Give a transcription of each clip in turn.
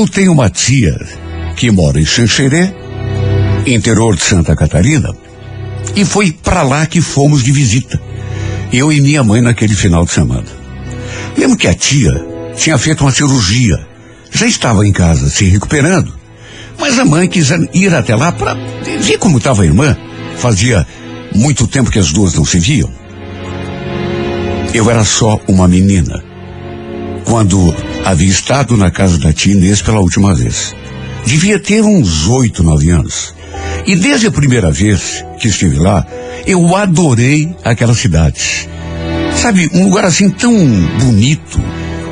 Eu tenho uma tia que mora em Xanxerê, interior de Santa Catarina, e foi para lá que fomos de visita. Eu e minha mãe naquele final de semana. Lembro que a tia tinha feito uma cirurgia, já estava em casa se recuperando, mas a mãe quis ir até lá para ver como estava a irmã. Fazia muito tempo que as duas não se viam. Eu era só uma menina quando havia estado na casa da tia Inês pela última vez. Devia ter uns oito, nove anos. E desde a primeira vez que estive lá, eu adorei aquela cidade. Sabe, um lugar assim tão bonito.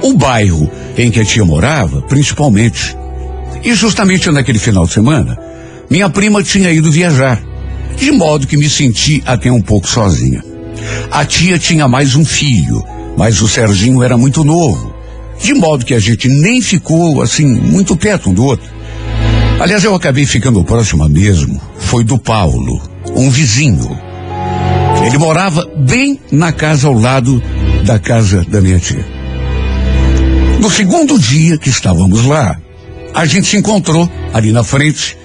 O bairro em que a tia morava, principalmente. E justamente naquele final de semana, minha prima tinha ido viajar. De modo que me senti até um pouco sozinha. A tia tinha mais um filho, mas o Serginho era muito novo. De modo que a gente nem ficou assim muito perto um do outro. Aliás, eu acabei ficando próxima mesmo. Foi do Paulo, um vizinho. Ele morava bem na casa ao lado da casa da minha tia. No segundo dia que estávamos lá, a gente se encontrou ali na frente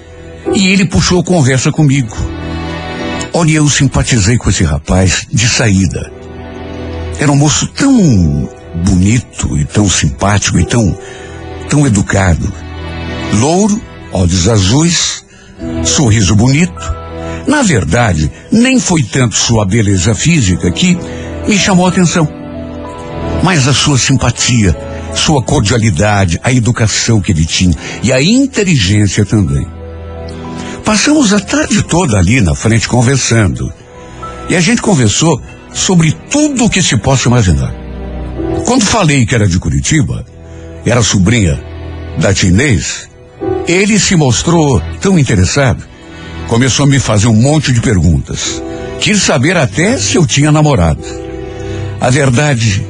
e ele puxou conversa comigo. Olha, eu simpatizei com esse rapaz de saída. Era um moço tão bonito e tão simpático e tão, tão educado. Louro, olhos azuis, sorriso bonito. Na verdade, nem foi tanto sua beleza física que me chamou a atenção, mas a sua simpatia, sua cordialidade, a educação que ele tinha e a inteligência também. Passamos a tarde toda ali na frente conversando. E a gente conversou sobre tudo o que se possa imaginar. Quando falei que era de Curitiba, era sobrinha da Tinês, ele se mostrou tão interessado, começou a me fazer um monte de perguntas. Quis saber até se eu tinha namorado. A verdade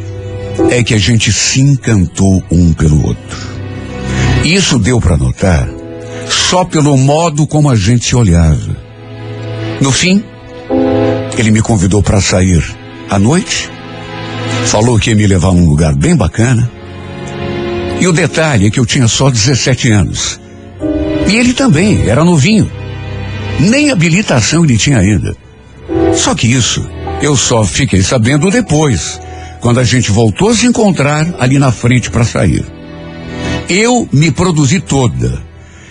é que a gente se encantou um pelo outro. Isso deu para notar só pelo modo como a gente se olhava. No fim, ele me convidou para sair à noite, falou que ia me levar a um lugar bem bacana. E o detalhe é que eu tinha só 17 anos. E ele também, era novinho. Nem habilitação ele tinha ainda. Só que isso eu só fiquei sabendo depois, quando a gente voltou a se encontrar ali na frente para sair. Eu me produzi toda.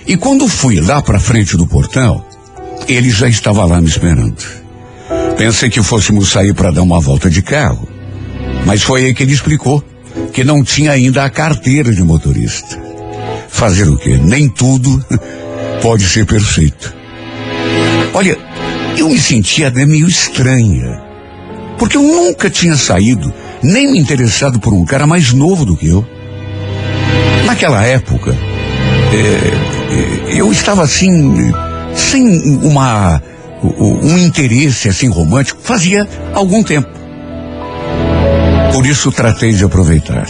E quando fui lá para frente do portão, ele já estava lá me esperando. Pensei que fôssemos sair para dar uma volta de carro, mas foi aí que ele explicou que não tinha ainda a carteira de motorista. Fazer o quê? Nem tudo pode ser perfeito. Olha, eu me sentia até meio estranha, porque eu nunca tinha saído nem me interessado por um cara mais novo do que eu. Naquela época, é, eu estava assim, sem uma um interesse assim romântico, fazia algum tempo. Por isso tratei de aproveitar.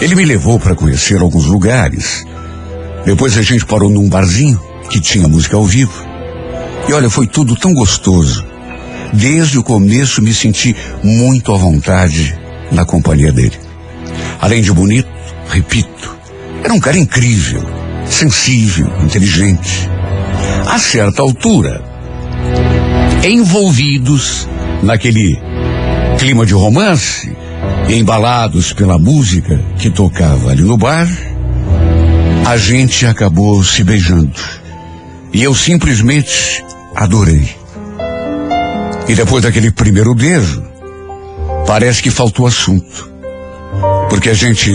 Ele me levou para conhecer alguns lugares. Depois a gente parou num barzinho que tinha música ao vivo. E olha, foi tudo tão gostoso. Desde o começo me senti muito à vontade na companhia dele. Além de bonito, repito, era um cara incrível, sensível, inteligente. A certa altura, envolvidos naquele clima de romance, embalados pela música que tocava ali no bar, a gente acabou se beijando. E eu simplesmente adorei. E depois daquele primeiro beijo, parece que faltou assunto. Porque a gente,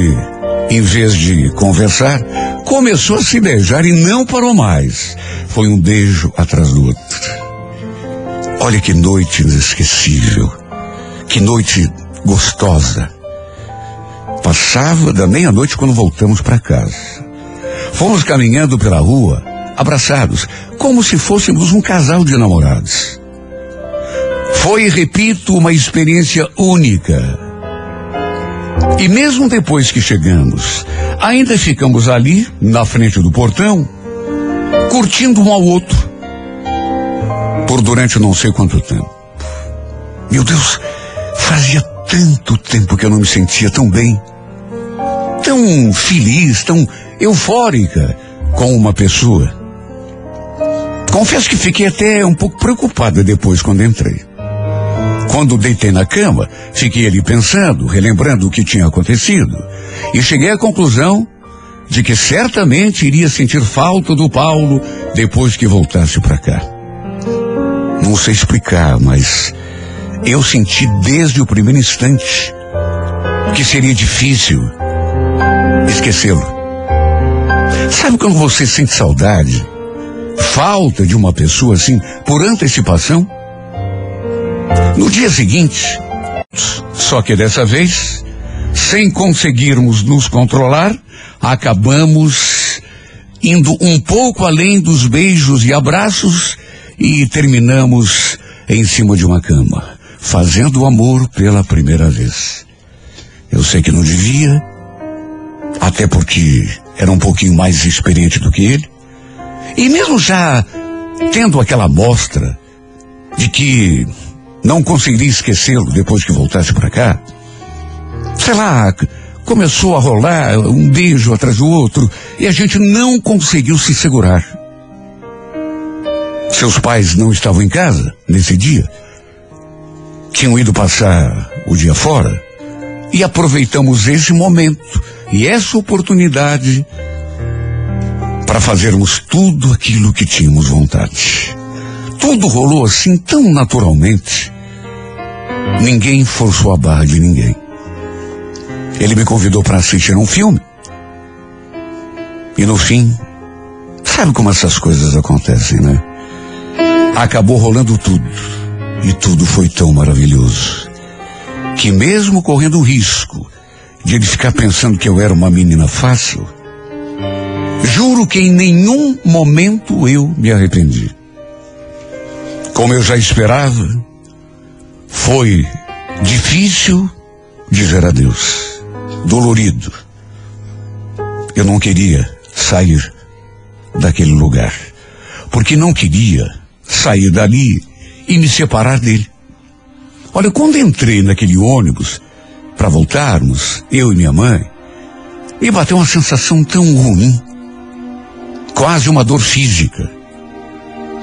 em vez de conversar, começou a se beijar e não parou mais. Foi um beijo atrás do outro. Olha que noite inesquecível. Que noite gostosa. Passava da meia-noite quando voltamos para casa. Fomos caminhando pela rua, abraçados, como se fôssemos um casal de namorados. Foi, repito, uma experiência única. E mesmo depois que chegamos, ainda ficamos ali, na frente do portão, curtindo um ao outro. Por durante não sei quanto tempo. Meu Deus, fazia tanto tempo que eu não me sentia tão bem, tão feliz, tão eufórica com uma pessoa. Confesso que fiquei até um pouco preocupada depois quando entrei. Quando deitei na cama, fiquei ali pensando, relembrando o que tinha acontecido, e cheguei à conclusão de que certamente iria sentir falta do Paulo depois que voltasse para cá. Não sei explicar, mas eu senti desde o primeiro instante que seria difícil esquecê-lo. Sabe quando você sente saudade, falta de uma pessoa assim, por antecipação? No dia seguinte, só que dessa vez, sem conseguirmos nos controlar, acabamos indo um pouco além dos beijos e abraços e terminamos em cima de uma cama, fazendo o amor pela primeira vez. Eu sei que não devia, até porque era um pouquinho mais experiente do que ele, e mesmo já tendo aquela amostra de que não conseguiria esquecê-lo depois que voltasse para cá, sei lá, começou a rolar um beijo atrás do outro e a gente não conseguiu se segurar. Seus pais não estavam em casa nesse dia. Tinham ido passar o dia fora e aproveitamos esse momento e essa oportunidade para fazermos tudo aquilo que tínhamos vontade. Tudo rolou assim tão naturalmente. Ninguém forçou a barra de ninguém. Ele me convidou para assistir um filme. E no fim, sabe como essas coisas acontecem, né? Acabou rolando tudo. E tudo foi tão maravilhoso. Que mesmo correndo o risco de ele ficar pensando que eu era uma menina fácil, juro que em nenhum momento eu me arrependi. Como eu já esperava, foi difícil dizer adeus, dolorido. Eu não queria sair daquele lugar, porque não queria sair dali e me separar dele. Olha, quando entrei naquele ônibus para voltarmos, eu e minha mãe, me bateu uma sensação tão ruim, quase uma dor física.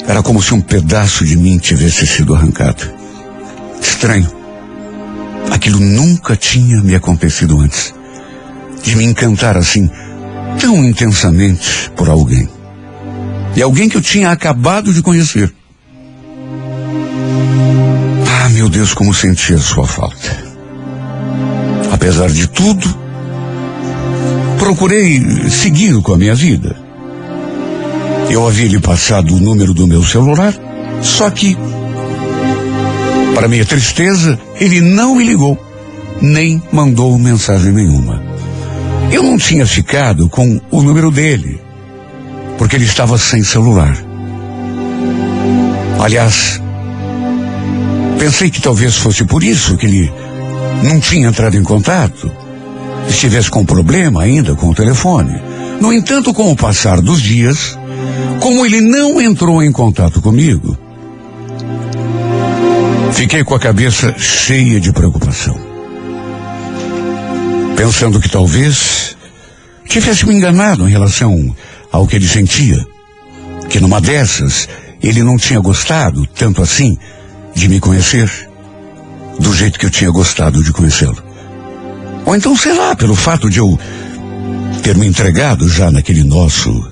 Era como se um pedaço de mim tivesse sido arrancado. Estranho. Aquilo nunca tinha me acontecido antes. De me encantar assim, tão intensamente por alguém. E alguém que eu tinha acabado de conhecer. Meu Deus, como senti a sua falta. Apesar de tudo, procurei seguir com a minha vida. Eu havia lhe passado o número do meu celular, só que para minha tristeza, ele não me ligou, nem mandou mensagem nenhuma. Eu não tinha ficado com o número dele, porque ele estava sem celular. Aliás, pensei que talvez fosse por isso que ele não tinha entrado em contato. Estivesse com problema ainda com o telefone. No entanto, com o passar dos dias, como ele não entrou em contato comigo, Fiquei com a cabeça cheia de preocupação. Pensando que talvez tivesse me enganado em relação ao que ele sentia. Que numa dessas ele não tinha gostado tanto assim de me conhecer do jeito que eu tinha gostado de conhecê-lo. Ou então, sei lá, pelo fato de eu ter me entregado já naquele nosso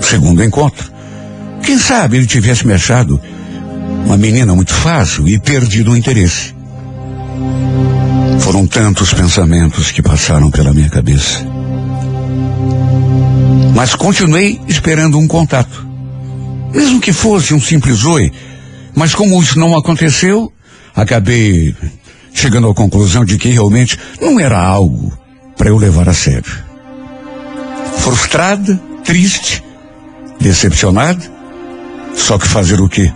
segundo encontro. Quem sabe ele tivesse me achado uma menina muito fácil e perdido o interesse. Foram tantos pensamentos que passaram pela minha cabeça. Mas continuei esperando um contato. Mesmo que fosse um simples oi. Mas como isso não aconteceu, acabei chegando à conclusão de que realmente não era algo para eu levar a sério. Frustrada, triste, decepcionada, só que fazer o quê?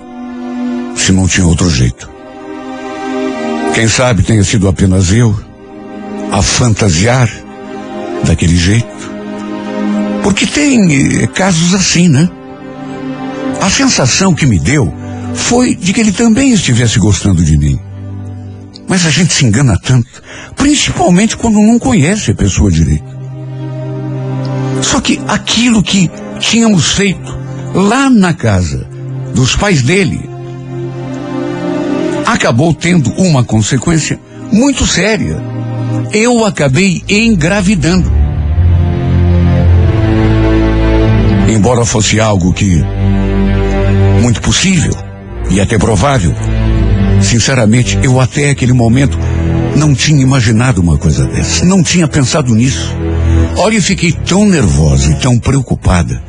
Se não tinha outro jeito. Quem sabe tenha sido apenas eu a fantasiar daquele jeito. Porque tem eh, casos assim, né? A sensação que me deu foi de que ele também estivesse gostando de mim. Mas a gente se engana tanto, principalmente quando não conhece a pessoa direito. Só que aquilo que tínhamos feito lá na casa dos pais dele acabou tendo uma consequência muito séria. Eu acabei engravidando. Embora fosse algo que muito possível e até provável, sinceramente, eu até aquele momento não tinha imaginado uma coisa dessa, não tinha pensado nisso. Olha, eu fiquei tão nervosa e tão preocupada,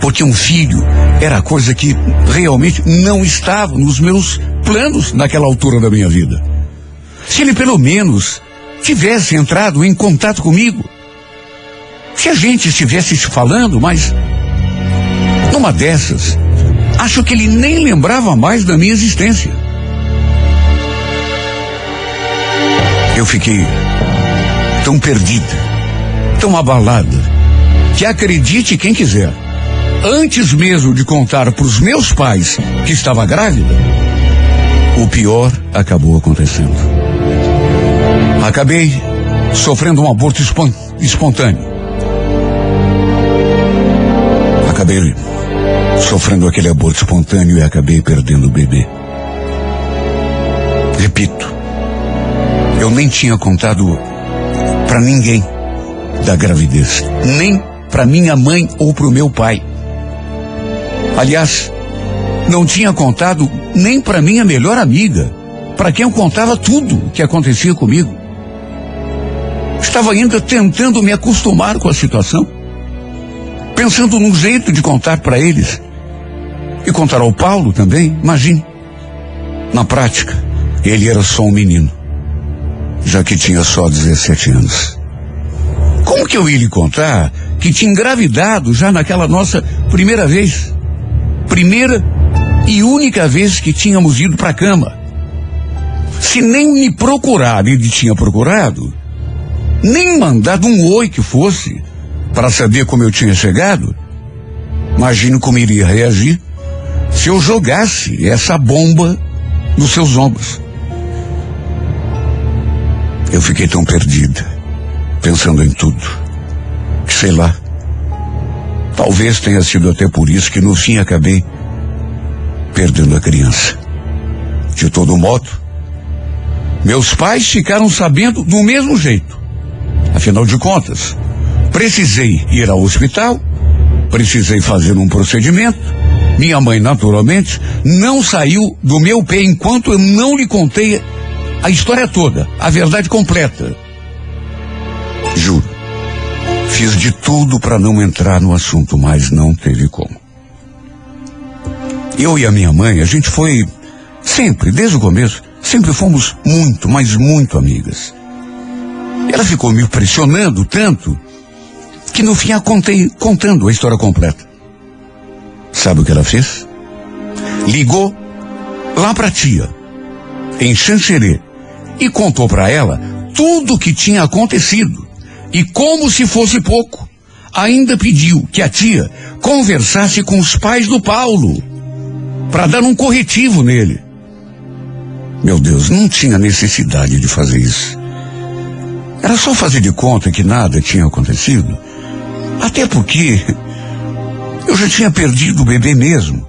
porque um filho era coisa que realmente não estava nos meus planos naquela altura da minha vida. Se ele pelo menos tivesse entrado em contato comigo, se a gente estivesse se falando, mas numa dessas, acho que ele nem lembrava mais da minha existência. Eu fiquei tão perdida, tão abalada, que acredite quem quiser. Antes mesmo de contar para os meus pais que estava grávida, o pior acabou acontecendo. Acabei sofrendo um aborto espontâneo. Acabei sofrendo aquele aborto espontâneo e acabei perdendo o bebê. Repito, eu nem tinha contado para ninguém da gravidez, nem para minha mãe ou para o meu pai. Aliás, não tinha contado nem para minha melhor amiga, para quem eu contava tudo o que acontecia comigo. Estava ainda tentando me acostumar com a situação, pensando num jeito de contar para eles. E contar ao Paulo também, imagine. Na prática, ele era só um menino, já que tinha só 17 anos. Como que eu ia lhe contar que tinha engravidado já naquela nossa primeira vez? Primeira e única vez que tínhamos ido para a cama. Se nem me procurar ele tinha procurado, nem mandado um oi que fosse para saber como eu tinha chegado, imagino como iria reagir se eu jogasse essa bomba nos seus ombros. Eu fiquei tão perdida, pensando em tudo, que sei lá. Talvez tenha sido até por isso que no fim acabei perdendo a criança. De todo modo, meus pais ficaram sabendo do mesmo jeito. Afinal de contas, precisei ir ao hospital, precisei fazer um procedimento. Minha mãe, naturalmente, não saiu do meu pé enquanto eu não lhe contei a história toda, a verdade completa. Juro. Fiz de tudo para não entrar no assunto, mas não teve como. Eu e a minha mãe, a gente foi sempre, desde o começo, sempre fomos muito, mas muito amigas. Ela ficou me pressionando tanto que no fim a contei contando a história completa. Sabe o que ela fez? Ligou lá para tia, em Xanxerê, e contou para ela tudo o que tinha acontecido. E como se fosse pouco, ainda pediu que a tia conversasse com os pais do Paulo para dar um corretivo nele. Meu Deus, não tinha necessidade de fazer isso. Era só fazer de conta que nada tinha acontecido. Até porque eu já tinha perdido o bebê mesmo.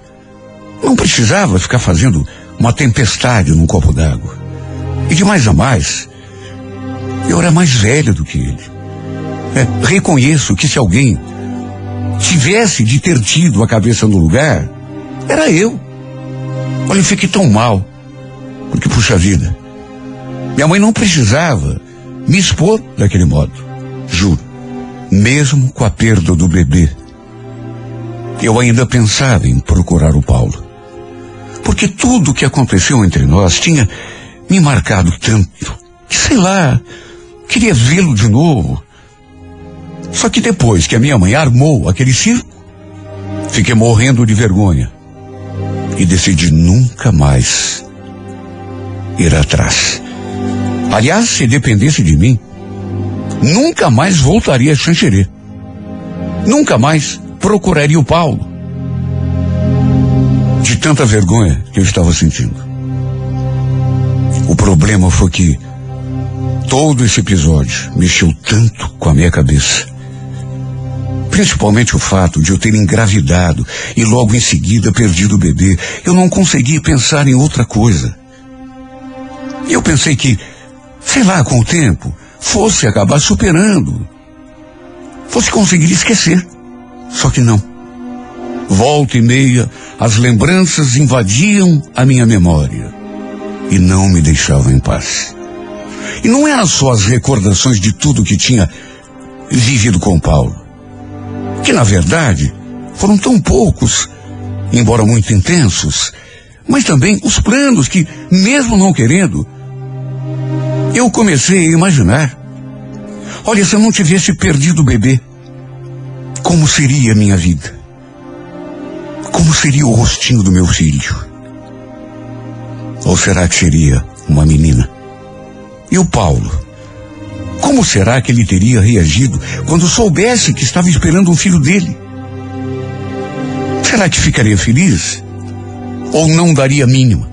Não precisava ficar fazendo uma tempestade num copo d'água. E de mais a mais, eu era mais velho do que ele. É, reconheço que se alguém tivesse de ter tido a cabeça no lugar, era eu. Olha, eu fiquei tão mal. Porque, puxa vida, minha mãe não precisava me expor daquele modo. Juro. Mesmo com a perda do bebê, eu ainda pensava em procurar o Paulo. Porque tudo o que aconteceu entre nós tinha me marcado tanto que, sei lá, queria vê-lo de novo, Só que depois que a minha mãe armou aquele circo, fiquei morrendo de vergonha e decidi nunca mais ir atrás. Aliás, se dependesse de mim, nunca mais voltaria a Xanxerê. Nunca mais procuraria o Paulo. De tanta vergonha que eu estava sentindo. O problema foi que todo esse episódio mexeu tanto com a minha cabeça. Principalmente o fato de eu ter engravidado e logo em seguida perdido o bebê. Eu não conseguia pensar em outra coisa. Eu pensei que, sei lá, com o tempo, fosse acabar superando. Fosse conseguir esquecer. Só que não. Volta e meia, as lembranças invadiam a minha memória e não me deixavam em paz. E não eram só as recordações de tudo que tinha vivido com Paulo, que na verdade foram tão poucos, embora muito intensos, mas também os planos que, mesmo não querendo, eu comecei a imaginar. Olha, se eu não tivesse perdido o bebê, como seria a minha vida? Como seria o rostinho do meu filho? Ou será que seria uma menina? E o Paulo? Como será que ele teria reagido quando soubesse que estava esperando um filho dele? Será que ficaria feliz? Ou não daria mínima?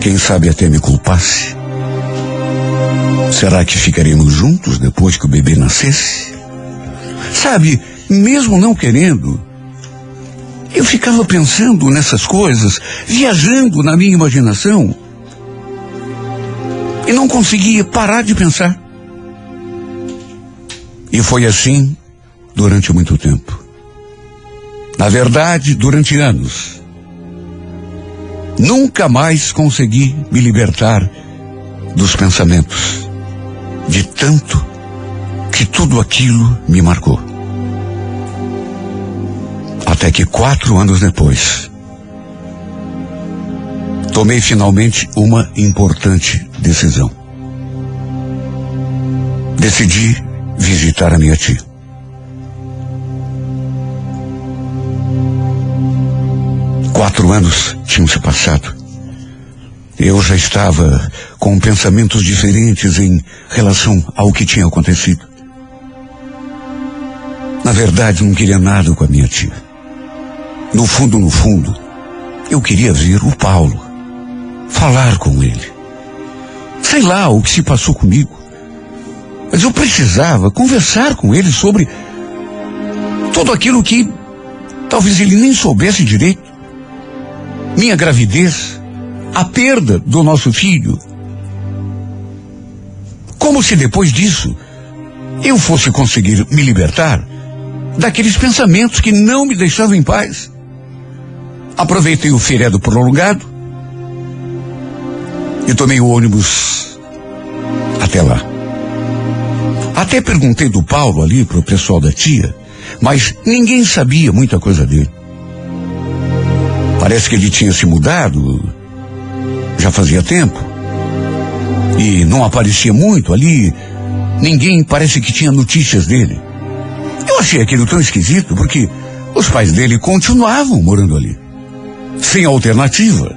Quem sabe até me culpasse? Será que ficaríamos juntos depois que o bebê nascesse? Sabe, mesmo não querendo, eu ficava pensando nessas coisas, viajando na minha imaginação, e não conseguia parar de pensar. E foi assim durante muito tempo. Na verdade, durante anos. Nunca mais consegui me libertar dos pensamentos, de tanto que tudo aquilo me marcou. Até que quatro anos depois, tomei finalmente uma importante decisão. Decidi visitar a minha tia. Quatro anos tinham se passado. Eu já estava com pensamentos diferentes em relação ao que tinha acontecido. Na verdade, não queria nada com a minha tia. No fundo, no fundo, eu queria ver o Paulo, falar com ele. Sei lá o que se passou comigo, mas eu precisava conversar com ele sobre tudo aquilo que talvez ele nem soubesse direito. Minha gravidez, a perda do nosso filho. Como se depois disso eu fosse conseguir me libertar daqueles pensamentos que não me deixavam em paz. Aproveitei o feriado prolongado e tomei o ônibus até lá. Até perguntei do Paulo ali para o pessoal da tia, mas ninguém sabia muita coisa dele. Parece que ele tinha se mudado já fazia tempo. E não aparecia muito ali. Ninguém parece que tinha notícias dele. Eu achei aquilo tão esquisito porque os pais dele continuavam morando ali. Sem alternativa.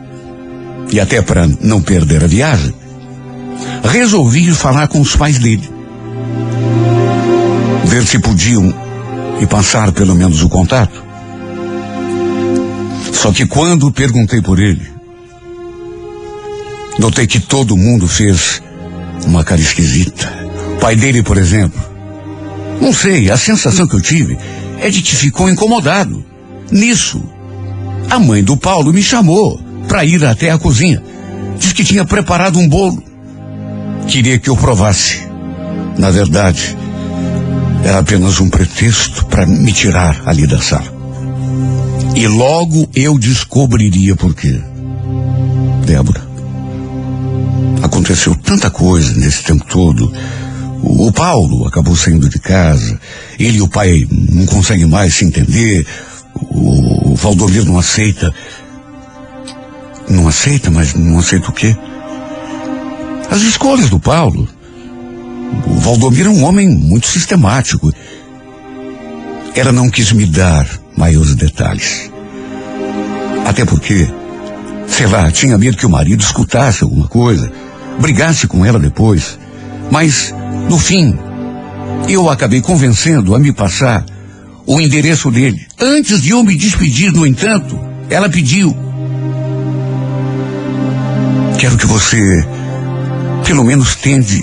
E até para não perder a viagem, resolvi falar com os pais dele. Ver se podiam e passar pelo menos o contato. Só que quando perguntei por ele, notei que todo mundo fez uma cara esquisita. O pai dele, por exemplo, não sei, a sensação que eu tive é de que ficou incomodado. Nisso, a mãe do Paulo me chamou para ir até a cozinha. Diz que tinha preparado um bolo. Queria que eu provasse. Na verdade, era apenas um pretexto para me tirar ali da sala. E logo eu descobriria por quê. Débora, aconteceu tanta coisa nesse tempo todo. O, Paulo acabou saindo de casa. Ele e o pai não conseguem mais se entender. O, o Valdomiro não aceita. Não aceita, mas não aceita o quê? As escolhas do Paulo. O Valdomiro é um homem muito sistemático. Ela não quis me dar maiores detalhes. Até porque, sei lá, tinha medo que o marido escutasse alguma coisa, brigasse com ela depois. Mas, no fim, eu acabei convencendo a me passar o endereço dele. Antes de eu me despedir, no entanto, ela pediu. Quero que você, pelo menos, tente.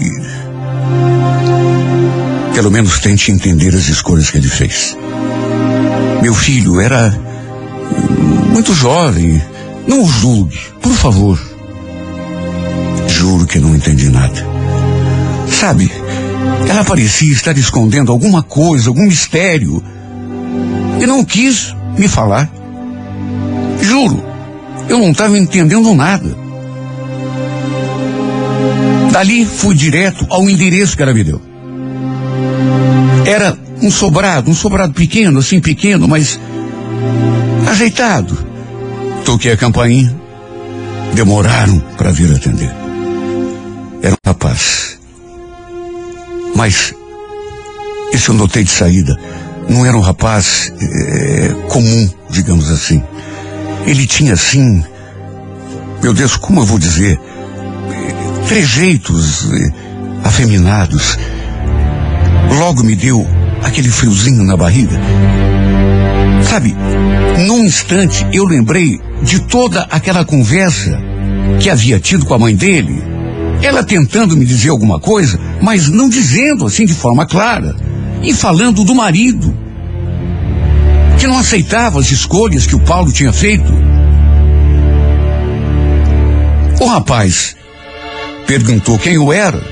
Pelo menos tente entender as escolhas que ele fez. Meu filho era muito jovem. Não o julgue, por favor. Juro que não entendi nada. Sabe, ela parecia estar escondendo alguma coisa, algum mistério. E não quis me falar. Juro, eu não estava entendendo nada. Dali fui direto ao endereço que ela me deu. Era um sobrado, um sobrado pequeno, assim pequeno, mas ajeitado. Toquei a campainha. Demoraram para vir atender. Mas esse eu notei de saída. Não era um rapaz é, comum, digamos assim. Ele tinha assim, meu Deus, como eu vou dizer, trejeitos é, afeminados. Logo me deu aquele friozinho na barriga. Sabe, num instante eu lembrei de toda aquela conversa que havia tido com a mãe dele. Ela tentando me dizer alguma coisa, mas não dizendo assim de forma clara. E falando do marido, que não aceitava as escolhas que o Paulo tinha feito. O rapaz perguntou quem eu era.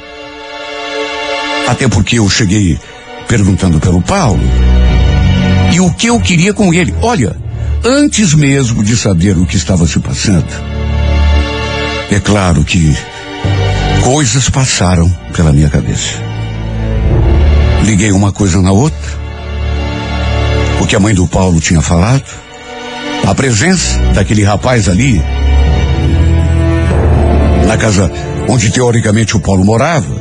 Até porque eu cheguei perguntando pelo Paulo. E o que eu queria com ele. Olha, antes mesmo de saber o que estava se passando, é claro que coisas passaram pela minha cabeça. Liguei uma coisa na outra. O que a mãe do Paulo tinha falado. A presença daquele rapaz ali. Na casa onde teoricamente o Paulo morava.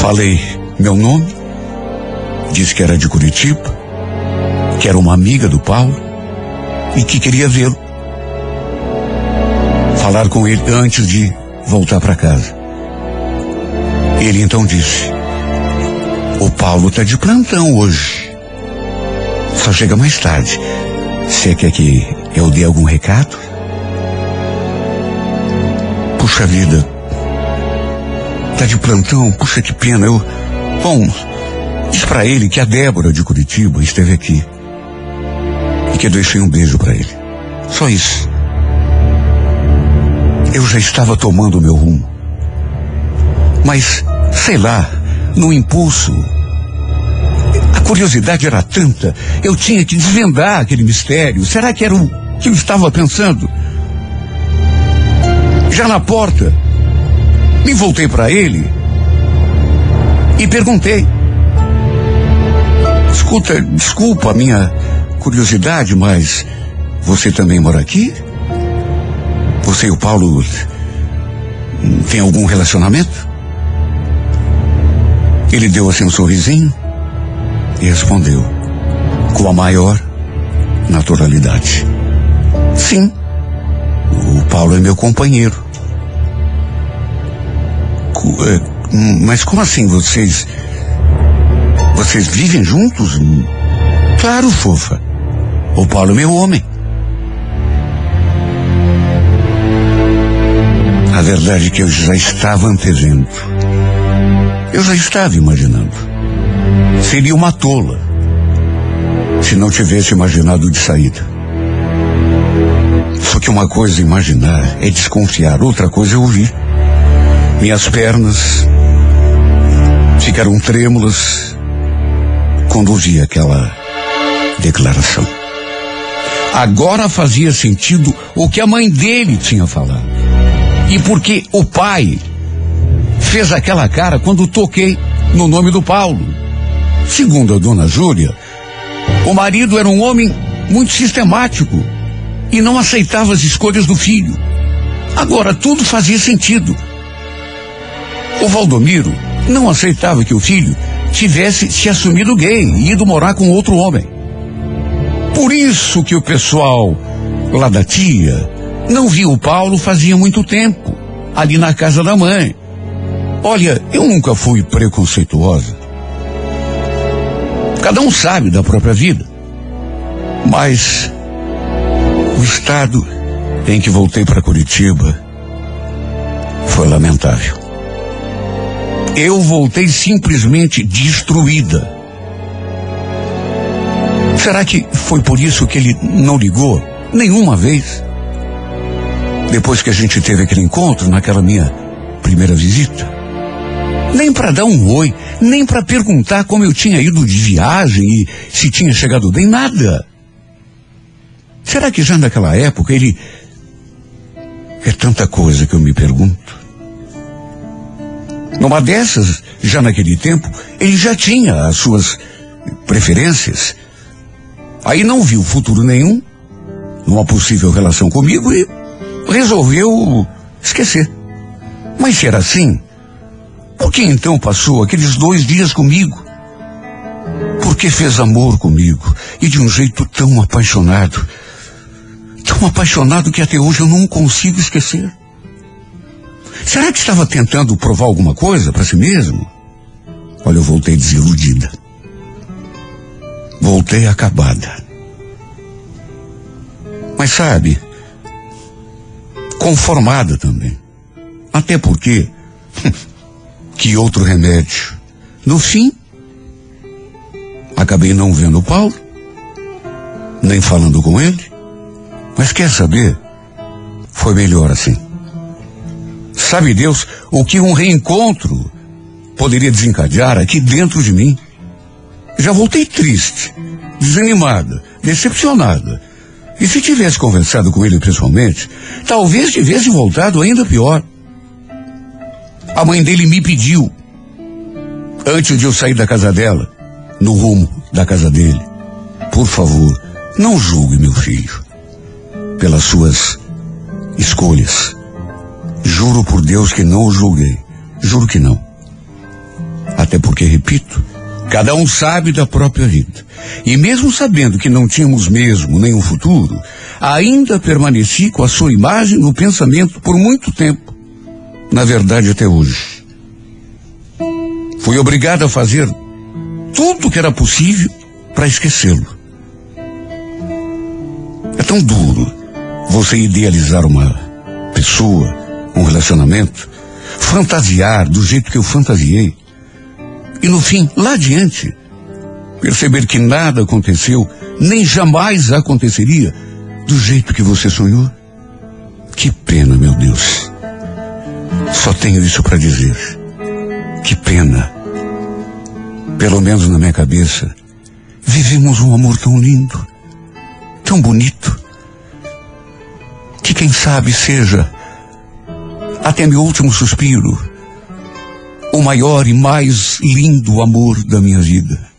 Falei meu nome. Disse que era de Curitiba. Que era uma amiga do Paulo. E que queria vê-lo. Falar com ele antes de voltar para casa. Ele então disse: O Paulo está de plantão hoje. Só chega mais tarde. Você quer que eu dê algum recado? Puxa vida. Tá de plantão? Puxa que pena. Eu. Bom, diz para ele que a Débora de Curitiba esteve aqui. E que eu deixei um beijo para ele. Só isso. Eu já estava tomando o meu rumo. Mas, sei lá, no impulso, a curiosidade era tanta, eu tinha que desvendar aquele mistério. Será que era o que eu estava pensando? Já na porta, me voltei para ele e perguntei: Escuta, desculpa a minha curiosidade, mas você também mora aqui? Você e o Paulo tem algum relacionamento? Ele deu assim um sorrisinho e respondeu com a maior naturalidade: Sim, o Paulo é meu companheiro. Mas como assim vocês. Vocês vivem juntos? Claro, fofa. O Paulo é meu homem. Verdade é que eu já estava antevendo. Eu já estava imaginando. Seria uma tola se não tivesse imaginado de saída. Só que uma coisa é imaginar é desconfiar, outra coisa é ouvir. Minhas pernas ficaram trêmulas quando ouvi aquela declaração. Agora fazia sentido o que a mãe dele tinha falado. E porque o pai fez aquela cara quando toquei no nome do Paulo. Segundo a dona Júlia, o marido era um homem muito sistemático e não aceitava as escolhas do filho. Agora tudo fazia sentido. O Valdomiro não aceitava que o filho tivesse se assumido gay e ido morar com outro homem. Por isso que o pessoal lá da tia não viu o Paulo fazia muito tempo, ali na casa da mãe. Olha, eu nunca fui preconceituosa. Cada um sabe da própria vida. Mas o estado em que voltei para Curitiba foi lamentável. Eu voltei simplesmente destruída. Será que foi por isso que ele não ligou nenhuma vez? Depois que a gente teve aquele encontro, naquela minha primeira visita? Nem para dar um oi, nem para perguntar como eu tinha ido de viagem e se tinha chegado bem, nada. Será que já naquela época ele. É tanta coisa que eu me pergunto. Numa dessas, já naquele tempo, ele já tinha as suas preferências. Aí não viu futuro nenhum numa possível relação comigo e resolveu esquecer. Mas se era assim, por que então passou aqueles dois dias comigo? Por que fez amor comigo e de um jeito tão apaixonado? Tão apaixonado que até hoje eu não consigo esquecer. Será que estava tentando provar alguma coisa para si mesmo? Olha, eu voltei desiludida. Voltei acabada. Mas sabe, conformada também. Até porque, que outro remédio? No fim, acabei não vendo o Paulo, nem falando com ele. Mas quer saber? Foi melhor assim. Sabe Deus o que um reencontro poderia desencadear aqui dentro de mim? Já voltei triste, desanimada, decepcionada. E se tivesse conversado com ele pessoalmente, talvez tivesse voltado ainda pior. A mãe dele me pediu, antes de eu sair da casa dela, no rumo da casa dele, por favor, não julgue meu filho pelas suas escolhas. Juro por Deus que não o julguei. Juro que não. Até porque, repito, cada um sabe da própria vida. E mesmo sabendo que não tínhamos mesmo nenhum futuro, ainda permaneci com a sua imagem no pensamento por muito tempo. Na verdade, até hoje. Fui obrigado a fazer tudo o que era possível para esquecê-lo. É tão duro você idealizar uma pessoa, um relacionamento, fantasiar do jeito que eu fantasiei. E no fim, lá adiante, perceber que nada aconteceu, nem jamais aconteceria do jeito que você sonhou. Que pena, meu Deus. Só tenho isso para dizer. Que pena. Pelo menos na minha cabeça, vivemos um amor tão lindo, tão bonito, que quem sabe seja até meu último suspiro, o maior e mais lindo amor da minha vida.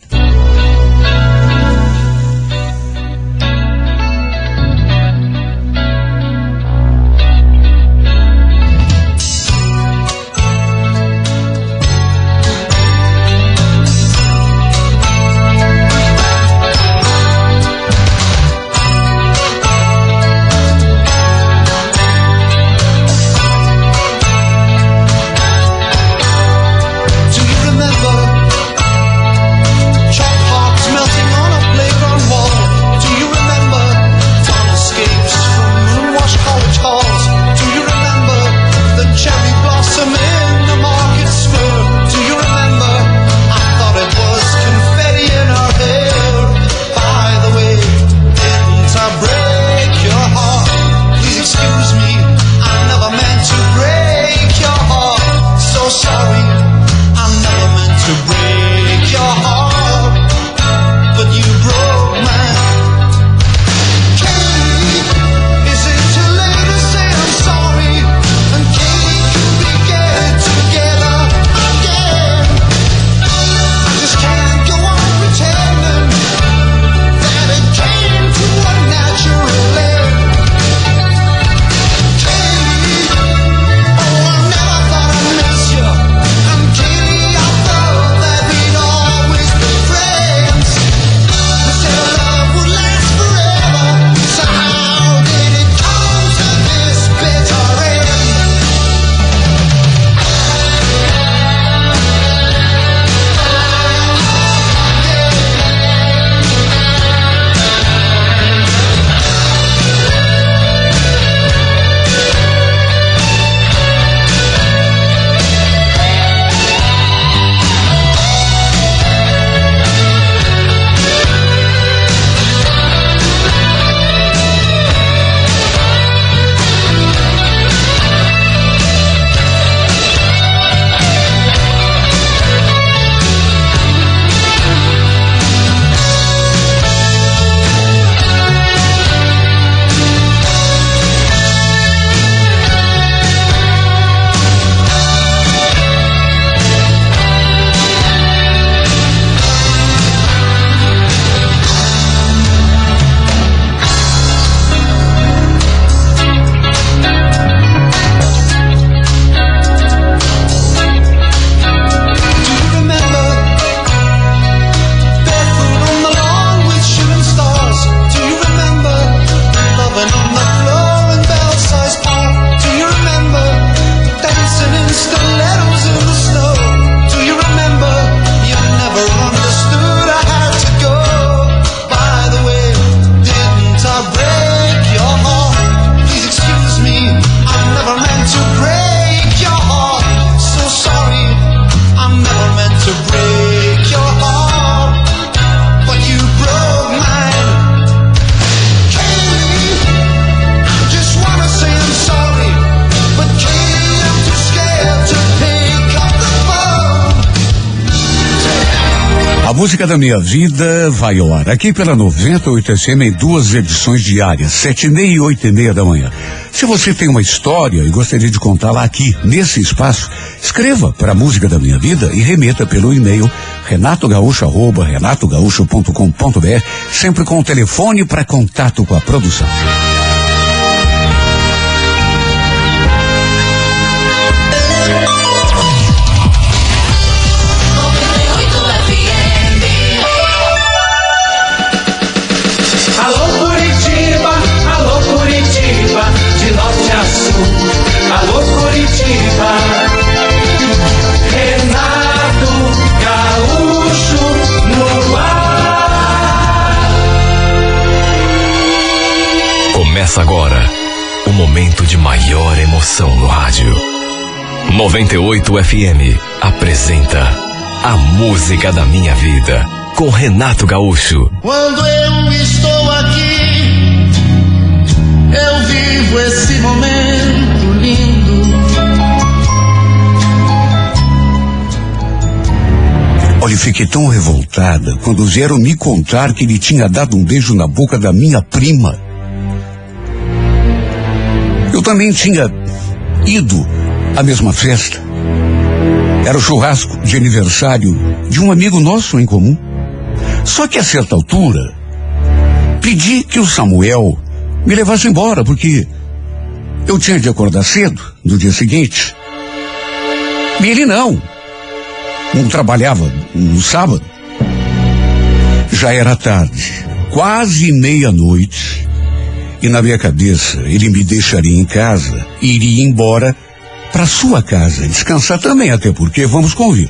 Música da minha vida vai ao ar aqui pela 98 FM em duas edições diárias, sete e meia e oito e meia da manhã. Se você tem uma história e gostaria de contá-la aqui, nesse espaço, escreva para a música da minha vida e remeta pelo e-mail renatogaúcho, renatogaúcho.com.br, sempre com o telefone para contato com a produção. Começa agora o momento de maior emoção no rádio. 98 FM apresenta A Música da Minha Vida com Renato Gaúcho. Quando eu estou aqui, eu vivo esse momento lindo. Olha, fiquei tão revoltada quando vieram me contar que ele tinha dado um beijo na boca da minha prima. Eu também tinha ido à mesma festa. Era o churrasco de aniversário de um amigo nosso em comum. Só que a certa altura, pedi que o Samuel me levasse embora, porque eu tinha de acordar cedo no dia seguinte. E ele não. Não trabalhava no sábado. Já era tarde, quase meia-noite. E na minha cabeça, ele me deixaria em casa e iria embora para sua casa, descansar também, até porque, vamos convir,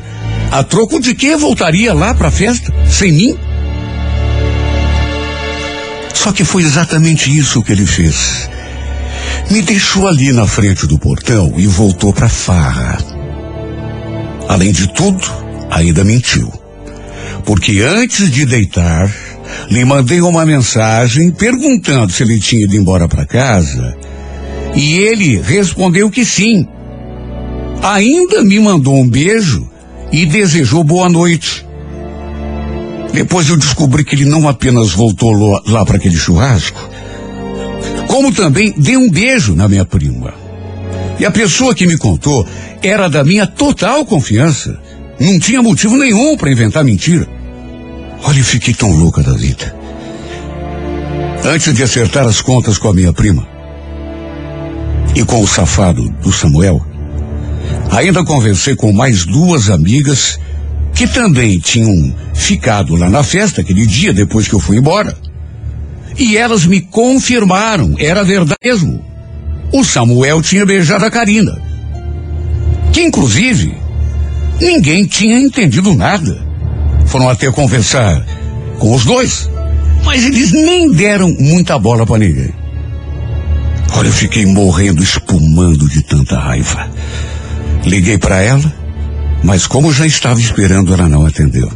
a troco de que voltaria lá para a festa, sem mim? Só que foi exatamente isso que ele fez. Me deixou ali na frente do portão e voltou para farra. Além de tudo, ainda mentiu. Porque antes de deitar, lhe mandei uma mensagem perguntando se ele tinha ido embora para casa. E ele respondeu que sim. Ainda me mandou um beijo e desejou boa noite. Depois eu descobri que ele não apenas voltou lá, para aquele churrasco, como também deu um beijo na minha prima. E a pessoa que me contou era da minha total confiança. Não tinha motivo nenhum para inventar mentira. Olha, eu fiquei tão louca da vida. Antes de acertar as contas com a minha prima e com o safado do Samuel, ainda conversei com mais duas amigas que também tinham ficado lá na festa aquele dia depois que eu fui embora. E elas me confirmaram, era verdade mesmo. O Samuel tinha beijado a Karina. Que inclusive ninguém tinha entendido nada. Foram até conversar com os dois, mas eles nem deram muita bola para ninguém. Olha, eu fiquei morrendo, espumando de tanta raiva. Liguei para ela, mas como já estava esperando, ela não atendeu.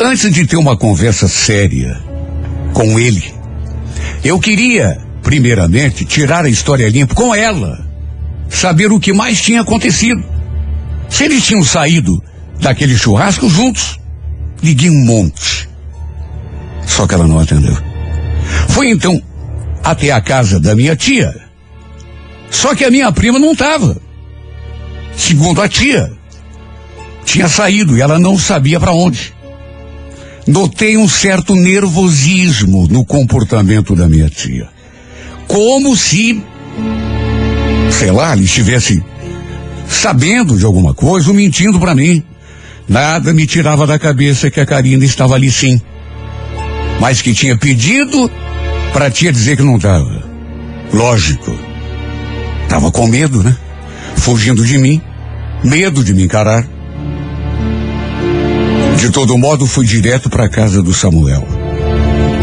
Antes de ter uma conversa séria com ele, eu queria, primeiramente, tirar a história limpa com ela, saber o que mais tinha acontecido. Se eles tinham saído daquele churrasco juntos. Liguei um monte. Só que ela não atendeu. Fui então até a casa da minha tia. Só que a minha prima não estava. Segundo a tia, tinha saído e ela não sabia para onde. Notei um certo nervosismo no comportamento da minha tia. Como se, sei lá, ele estivesse sabendo de alguma coisa ou mentindo para mim. Nada me tirava da cabeça que a Karina estava ali sim. Mas que tinha pedido para tia dizer que não estava. Lógico. Tava com medo, né? Fugindo de mim. Medo de me encarar. De todo modo, fui direto para a casa do Samuel.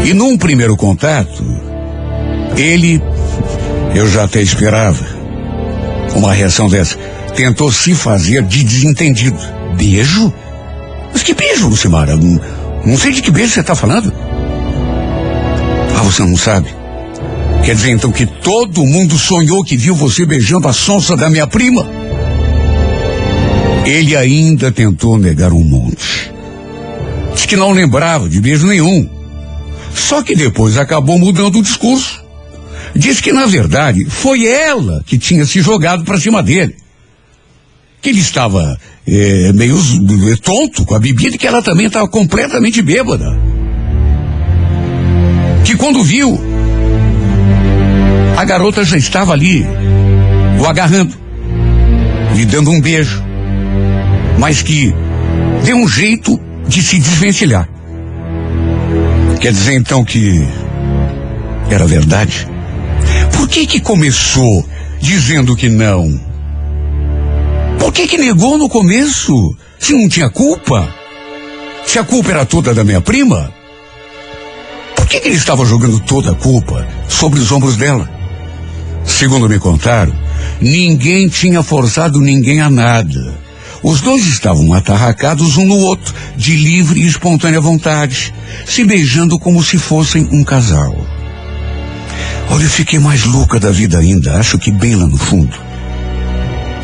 E num primeiro contato, ele, eu já até esperava uma reação dessa, tentou se fazer de desentendido. Beijo? Mas que beijo, Lucimara? Não, não sei de que beijo você está falando. Ah, você não sabe? Quer dizer então que todo mundo sonhou que viu você beijando a sonsa da minha prima? Ele ainda tentou negar um monte. Diz que não lembrava de beijo nenhum. Só que depois acabou mudando o discurso. Diz que, na verdade, foi ela que tinha se jogado para cima dele. Que ele estava é, meio tonto com a bebida e que ela também estava completamente bêbada. Que quando viu, a garota já estava ali, o agarrando, lhe dando um beijo, mas que deu um jeito de se desvencilhar. Quer dizer então que era verdade? Por que que começou dizendo que não? Por que que negou no começo? Se não tinha culpa? Se a culpa era toda da minha prima? Por que que ele estava jogando toda a culpa sobre os ombros dela? Segundo me contaram, ninguém tinha forçado ninguém a nada. Os dois estavam atarracados um no outro, de livre e espontânea vontade, se beijando como se fossem um casal. Olha, eu fiquei mais louca da vida ainda, acho que bem lá no fundo.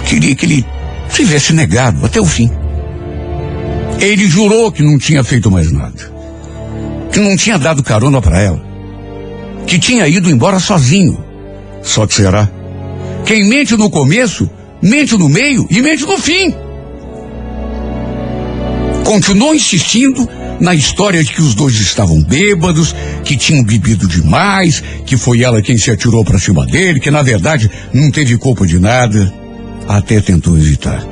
Queria que ele tivesse negado até o fim. Ele jurou que não tinha feito mais nada. Que não tinha dado carona para ela. Que tinha ido embora sozinho. Só que será? Quem mente no começo, mente no meio e mente no fim. Continuou insistindo na história de que os dois estavam bêbados, que tinham bebido demais, que foi ela quem se atirou para cima dele, que na verdade não teve culpa de nada. Até tentou evitar.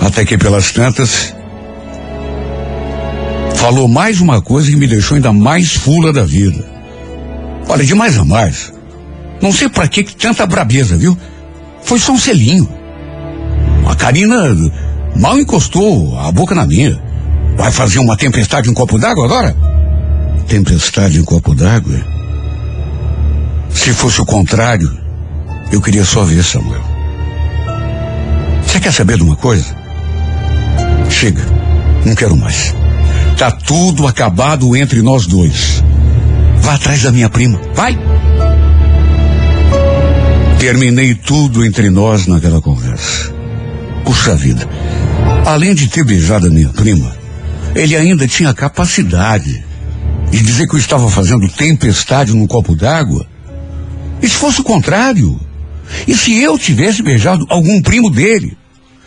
Até que pelas tantas falou mais uma coisa que me deixou ainda mais fula da vida. Olha, de mais a mais. Não sei para que tanta brabeza, viu? Foi só um selinho. A Karina Mal encostou a boca na minha. Vai fazer uma tempestade em copo d'água agora? Tempestade em copo d'água? Se fosse o contrário, eu queria só ver Samuel. Você quer saber de uma coisa? Chega, não quero mais. Tá tudo acabado entre nós dois. Vá atrás da minha prima, vai! Terminei tudo entre nós naquela conversa. Puxa vida. Além de ter beijado a minha prima, ele ainda tinha a capacidade de dizer que eu estava fazendo tempestade num copo d'água. E se fosse o contrário? E se eu tivesse beijado algum primo dele?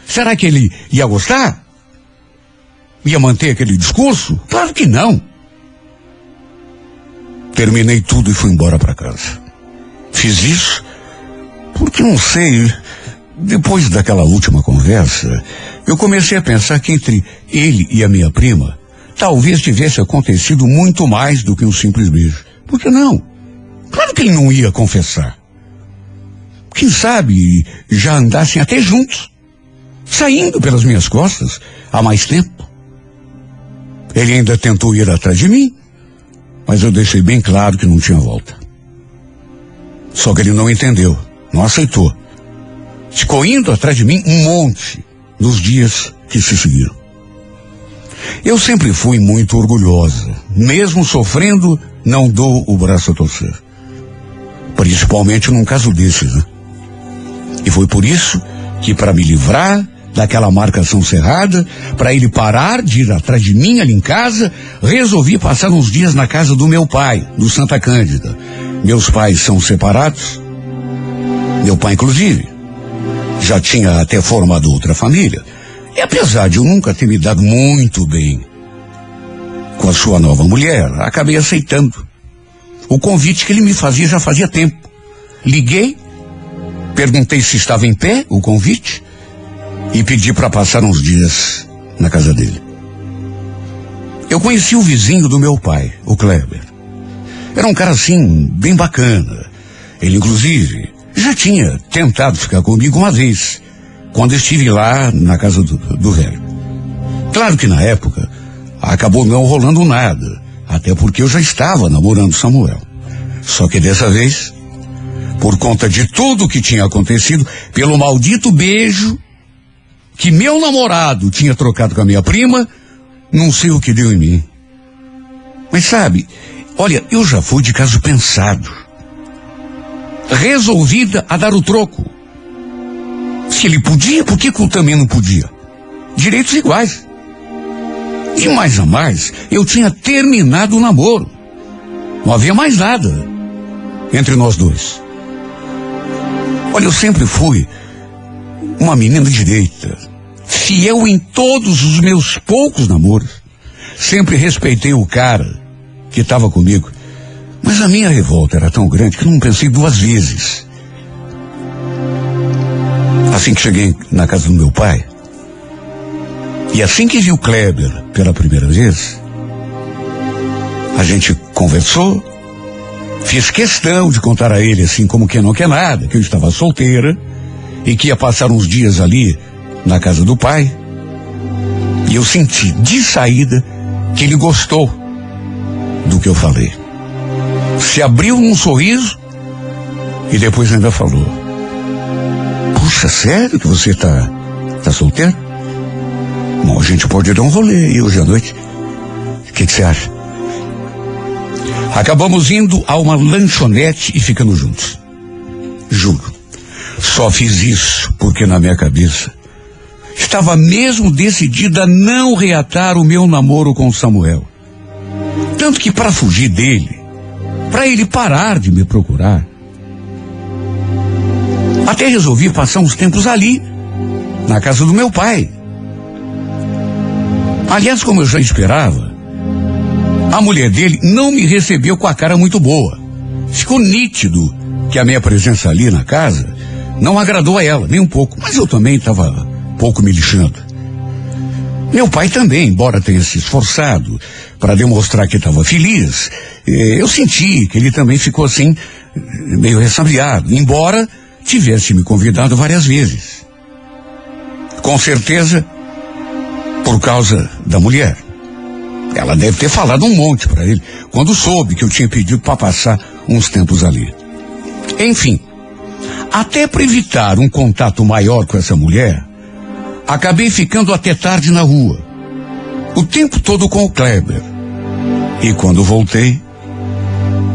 Será que ele ia gostar? Ia manter aquele discurso? Claro que não. Terminei tudo e fui embora para casa. Fiz isso porque não sei, depois daquela última conversa, eu comecei a pensar que entre ele e a minha prima, talvez tivesse acontecido muito mais do que um simples beijo. Por que não? Claro que ele não ia confessar. Quem sabe já andassem até juntos, saindo pelas minhas costas há mais tempo. Ele ainda tentou ir atrás de mim, mas eu deixei bem claro que não tinha volta. Só que ele não entendeu, não aceitou. Ficou indo atrás de mim um monte nos dias que se seguiram. Eu sempre fui muito orgulhosa. Mesmo sofrendo, não dou o braço a torcer. Principalmente num caso desses, né? E foi por isso que, para me livrar daquela marcação cerrada, para ele parar de ir atrás de mim ali em casa, resolvi passar uns dias na casa do meu pai, do Santa Cândida. Meus pais são separados. Meu pai, inclusive, já tinha até formado outra família. E apesar de eu nunca ter me dado muito bem com a sua nova mulher, acabei aceitando. O convite que ele me fazia já fazia tempo. Liguei, perguntei se estava em pé o convite e pedi para passar uns dias na casa dele. Eu conheci o vizinho do meu pai, o Kleber. Era um cara assim, bem bacana. Ele, inclusive, já tinha tentado ficar comigo uma vez, quando estive lá na casa do, do velho. Claro que na época acabou não rolando nada, até porque eu já estava namorando Samuel. Só que dessa vez, por conta de tudo que tinha acontecido, pelo maldito beijo que meu namorado tinha trocado com a minha prima, não sei o que deu em mim. Mas sabe, olha, eu já fui de caso pensado resolvida a dar o troco. Se ele podia, por que eu também não podia? Direitos iguais. E mais a mais, eu tinha terminado o namoro. Não havia mais nada entre nós dois. Olha, eu sempre fui uma menina direita, fiel em todos os meus poucos namoros. Sempre respeitei o cara que estava comigo. Mas a minha revolta era tão grande que não pensei duas vezes. Assim que cheguei na casa do meu pai, e assim que vi o Kleber pela primeira vez, a gente conversou, fiz questão de contar a ele assim como que não quer nada, que eu estava solteira e que ia passar uns dias ali na casa do pai. E eu senti de saída que ele gostou do que eu falei. Se abriu num sorriso e depois ainda falou: Puxa, sério que você tá, tá solteiro? Bom, a gente pode dar um rolê hoje à noite. O que você acha? Acabamos indo a uma lanchonete e ficando juntos. Juro. Só fiz isso porque na minha cabeça estava mesmo decidida a não reatar o meu namoro com Samuel. Tanto que para fugir dele, para ele parar de me procurar, até resolvi passar uns tempos ali, na casa do meu pai. Aliás, como eu já esperava, a mulher dele não me recebeu com a cara muito boa. Ficou nítido que a minha presença ali na casa não agradou a ela, nem um pouco. Mas eu também estava pouco me lixando. Meu pai também, embora tenha se esforçado para demonstrar que estava feliz, eh, eu senti que ele também ficou assim, meio ressabiado, embora tivesse me convidado várias vezes. Com certeza, por causa da mulher. Ela deve ter falado um monte para ele quando soube que eu tinha pedido para passar uns tempos ali. Enfim, até para evitar um contato maior com essa mulher, acabei ficando até tarde na rua. O tempo todo com o Kleber. E quando voltei,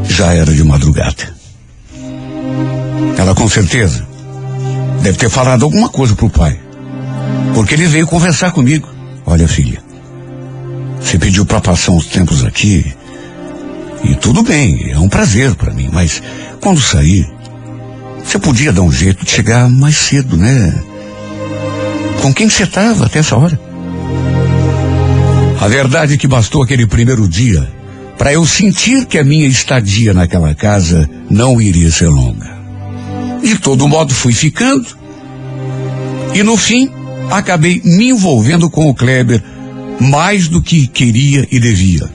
já era de madrugada. Ela com certeza deve ter falado alguma coisa pro pai. Porque ele veio conversar comigo. Olha, filha, você pediu para passar uns tempos aqui. E tudo bem, é um prazer para mim, mas quando sair, você podia dar um jeito de chegar mais cedo, né? Com quem você estava até essa hora? A verdade é que bastou aquele primeiro dia para eu sentir que a minha estadia naquela casa não iria ser longa. De todo modo fui ficando. E no fim, acabei me envolvendo com o Kleber mais do que queria e devia.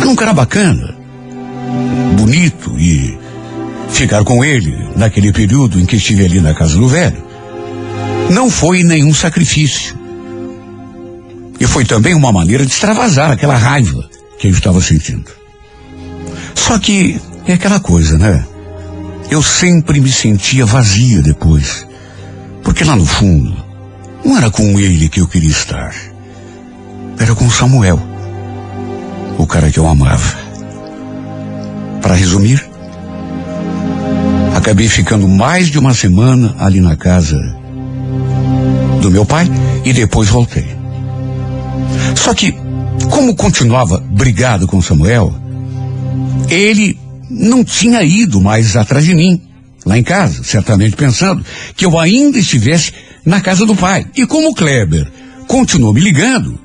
Era um cara bacana, bonito e ficar com ele naquele período em que estive ali na casa do velho não foi nenhum sacrifício. E foi também uma maneira de extravasar aquela raiva que eu estava sentindo. Só que é aquela coisa, né? Eu sempre me sentia vazia depois. Porque lá no fundo, não era com ele que eu queria estar. Era com Samuel, o cara que eu amava. Para resumir, acabei ficando mais de uma semana ali na casa do meu pai e depois voltei. Só que, como continuava brigado com Samuel, ele não tinha ido mais atrás de mim, lá em casa, certamente pensando que eu ainda estivesse na casa do pai. E como o Kleber continuou me ligando,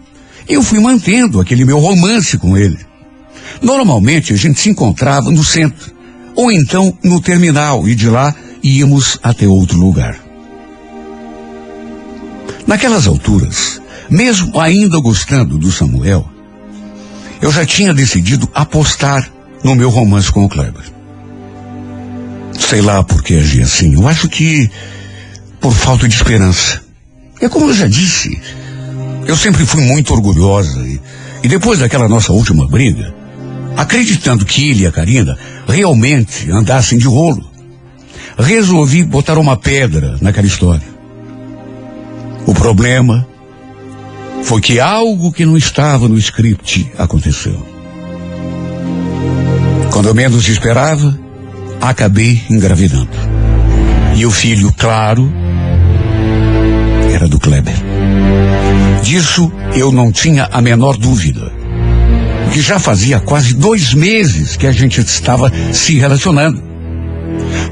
eu fui mantendo aquele meu romance com ele. Normalmente a gente se encontrava no centro, ou então no terminal, e de lá íamos até outro lugar. Naquelas alturas, mesmo ainda gostando do Samuel, eu já tinha decidido apostar no meu romance com o Kleber. Sei lá por que agi assim. Eu acho que por falta de esperança. É como eu já disse, eu sempre fui muito orgulhosa e, e depois daquela nossa última briga, acreditando que ele e a Karina realmente andassem de rolo, resolvi botar uma pedra naquela história. O problema foi que algo que não estava no script aconteceu. Quando eu menos esperava, acabei engravidando. E o filho, claro, era do Kleber. Disso eu não tinha a menor dúvida. Porque já fazia quase dois meses que a gente estava se relacionando.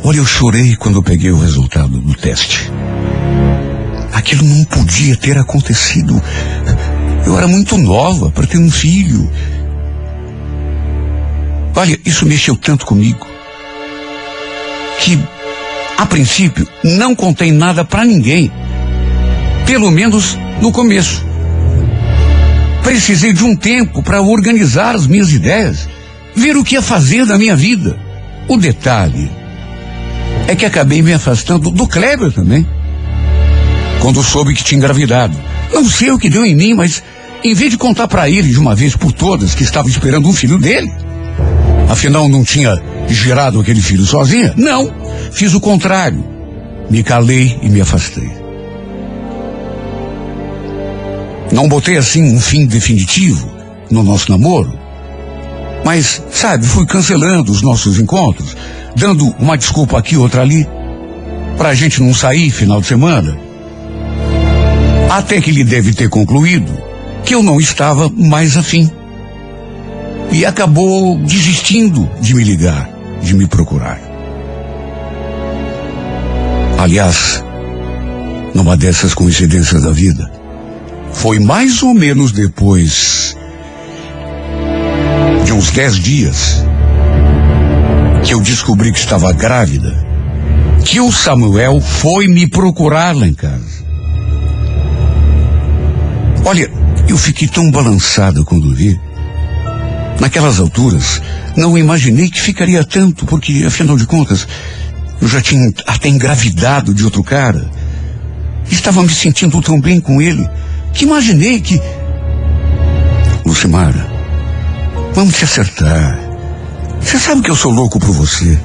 Olha, eu chorei quando peguei o resultado do teste. Aquilo não podia ter acontecido. Eu era muito nova para ter um filho. Olha, isso mexeu tanto comigo que, a princípio, não contei nada para ninguém. Pelo menos no começo. Precisei de um tempo para organizar as minhas ideias, ver o que ia fazer da minha vida. O detalhe é que acabei me afastando do Kleber também. Quando soube que tinha engravidado. Não sei o que deu em mim, mas em vez de contar para ele de uma vez por todas que estava esperando um filho dele, afinal não tinha gerado aquele filho sozinha, não, fiz o contrário. Me calei e me afastei. Não botei assim um fim definitivo no nosso namoro, mas, sabe, fui cancelando os nossos encontros, dando uma desculpa aqui, outra ali, pra gente não sair final de semana. Até que ele deve ter concluído que eu não estava mais afim. E acabou desistindo de me ligar, de me procurar. Aliás, numa dessas coincidências da vida, foi mais ou menos depois de uns dez dias que eu descobri que estava grávida, que o Samuel foi me procurar lá em casa. Olha, eu fiquei tão balançada quando vi. Naquelas alturas, não imaginei que ficaria tanto, porque, afinal de contas, eu já tinha até engravidado de outro cara. Estava me sentindo tão bem com ele que imaginei que. Lucimara, vamos te acertar. Você sabe que eu sou louco por você.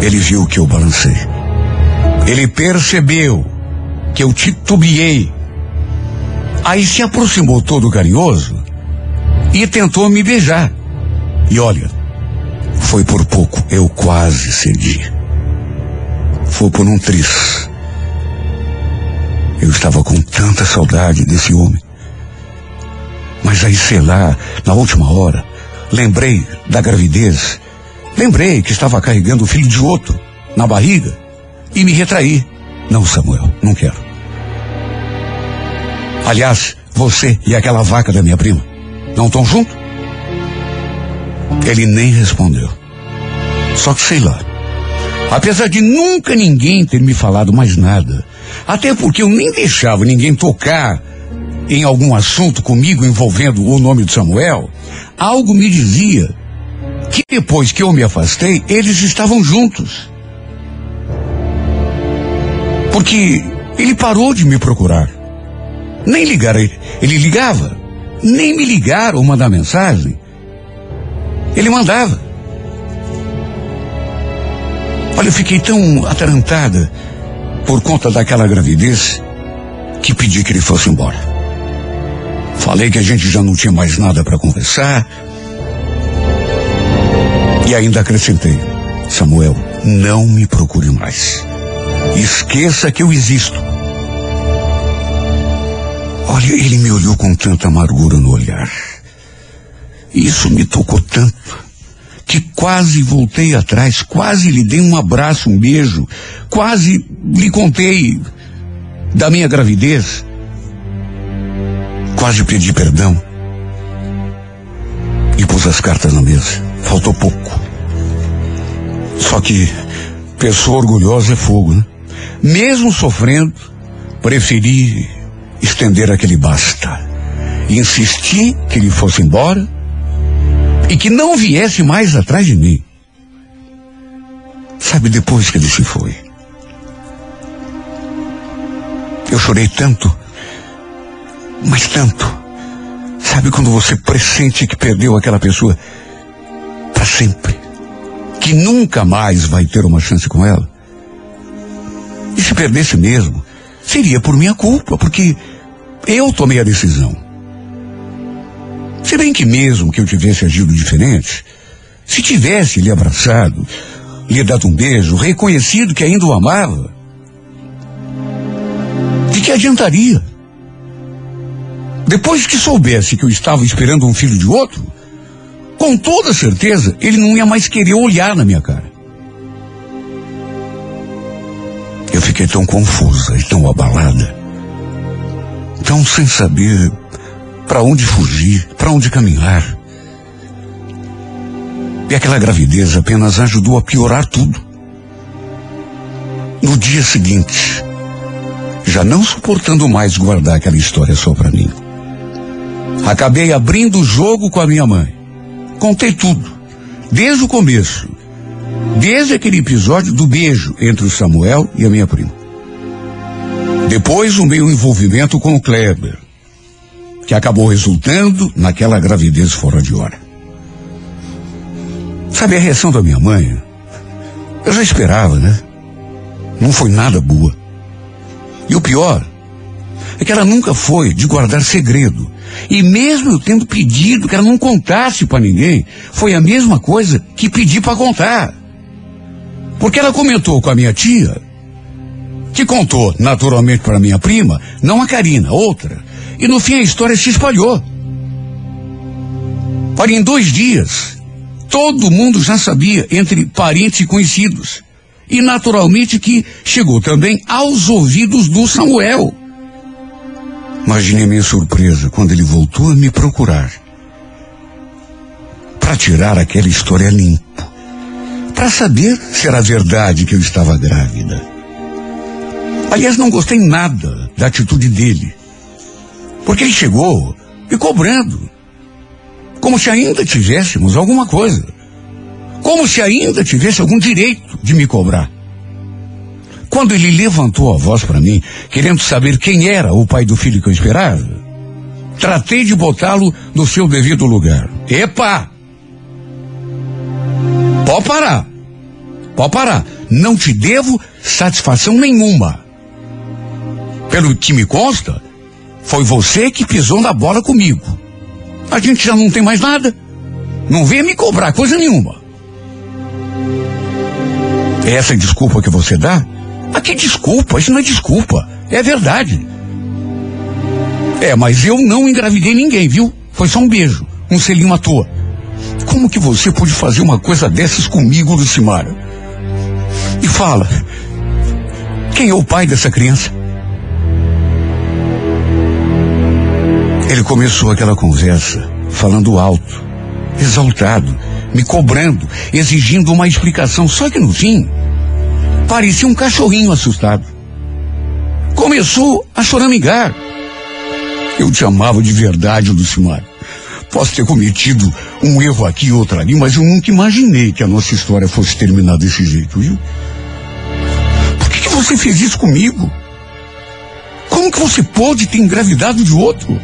Ele viu que eu balancei. Ele percebeu que eu titubeei. Aí se aproximou todo carinhoso e tentou me beijar. E olha, foi por pouco, eu quase cedi. Foi por um tris. Eu estava com tanta saudade desse homem. Mas aí, sei lá, na última hora, lembrei da gravidez. Lembrei que estava carregando o filho de outro na barriga e me retraí. Não, Samuel, não quero. Aliás, você e aquela vaca da minha prima não estão juntos? Ele nem respondeu. Só que sei lá. Apesar de nunca ninguém ter me falado mais nada, até porque eu nem deixava ninguém tocar em algum assunto comigo envolvendo o nome de Samuel, algo me dizia que depois que eu me afastei, eles estavam juntos. Porque ele parou de me procurar. Nem ligar ele, ele ligava. Nem me ligar ou mandar mensagem. Ele mandava. Olha, eu fiquei tão atarantada por conta daquela gravidez que pedi que ele fosse embora. Falei que a gente já não tinha mais nada para conversar. E ainda acrescentei: Samuel, não me procure mais. Esqueça que eu existo. Olha, ele me olhou com tanta amargura no olhar. Isso me tocou tanto que quase voltei atrás, quase lhe dei um abraço, um beijo, quase lhe contei da minha gravidez, quase pedi perdão e pus as cartas na mesa. Faltou pouco. Só que pessoa orgulhosa é fogo, né? Mesmo sofrendo, preferi estender aquele basta. Insisti que ele fosse embora e que não viesse mais atrás de mim. Sabe, depois que ele se foi, eu chorei tanto, mas tanto. Sabe quando você pressente que perdeu aquela pessoa para sempre? Que nunca mais vai ter uma chance com ela? E se perdesse mesmo, seria por minha culpa, porque eu tomei a decisão. Se bem que mesmo que eu tivesse agido diferente, se tivesse lhe abraçado, lhe dado um beijo, reconhecido que ainda o amava, De que adiantaria? Depois que soubesse que eu estava esperando um filho de outro, com toda certeza ele não ia mais querer olhar na minha cara. Eu fiquei tão confusa e tão abalada, tão sem saber para onde fugir, para onde caminhar. E aquela gravidez apenas ajudou a piorar tudo. No dia seguinte, já não suportando mais guardar aquela história só para mim, acabei abrindo o jogo com a minha mãe. Contei tudo, desde o começo, desde aquele episódio do beijo entre o Samuel e a minha prima. Depois o meu envolvimento com o Kleber, que acabou resultando naquela gravidez fora de hora. Sabe a reação da minha mãe? Eu já esperava, né? Não foi nada boa. E o pior é que ela nunca foi de guardar segredo. E mesmo eu tendo pedido que ela não contasse para ninguém, foi a mesma coisa que pedi para contar. Porque ela comentou com a minha tia, que contou naturalmente para minha prima, não a Karina, outra. E no fim a história se espalhou. Para em dois dias, todo mundo já sabia entre parentes e conhecidos. E naturalmente que chegou também aos ouvidos do Samuel. Imagine a minha surpresa quando ele voltou a me procurar. Para tirar aquela história limpo. Para saber se era verdade que eu estava grávida. Aliás, não gostei nada da atitude dele. Porque ele chegou me cobrando. Como se ainda tivéssemos alguma coisa. Como se ainda tivesse algum direito de me cobrar. Quando ele levantou a voz para mim, querendo saber quem era o pai do filho que eu esperava, tratei de botá-lo no seu devido lugar. Epa! Pode parar. Pode parar. Não te devo satisfação nenhuma. Pelo que me consta, foi você que pisou na bola comigo. A gente já não tem mais nada. Não venha me cobrar coisa nenhuma. Essa desculpa que você dá? Ah, que desculpa? Isso não é desculpa. É verdade. É, mas eu não engravidei ninguém, viu? Foi só um beijo, um selinho à toa. Como que você pôde fazer uma coisa dessas comigo, Lucimara? E fala, quem é o pai dessa criança? Ele começou aquela conversa falando alto, exaltado, me cobrando, exigindo uma explicação. Só que no fim, parecia um cachorrinho assustado. Começou a choramingar. Eu te amava de verdade, Lucimar. Posso ter cometido um erro aqui e outro ali, mas eu nunca imaginei que a nossa história fosse terminar desse jeito, viu? Por que, que você fez isso comigo? Como que você pôde ter engravidado de outro?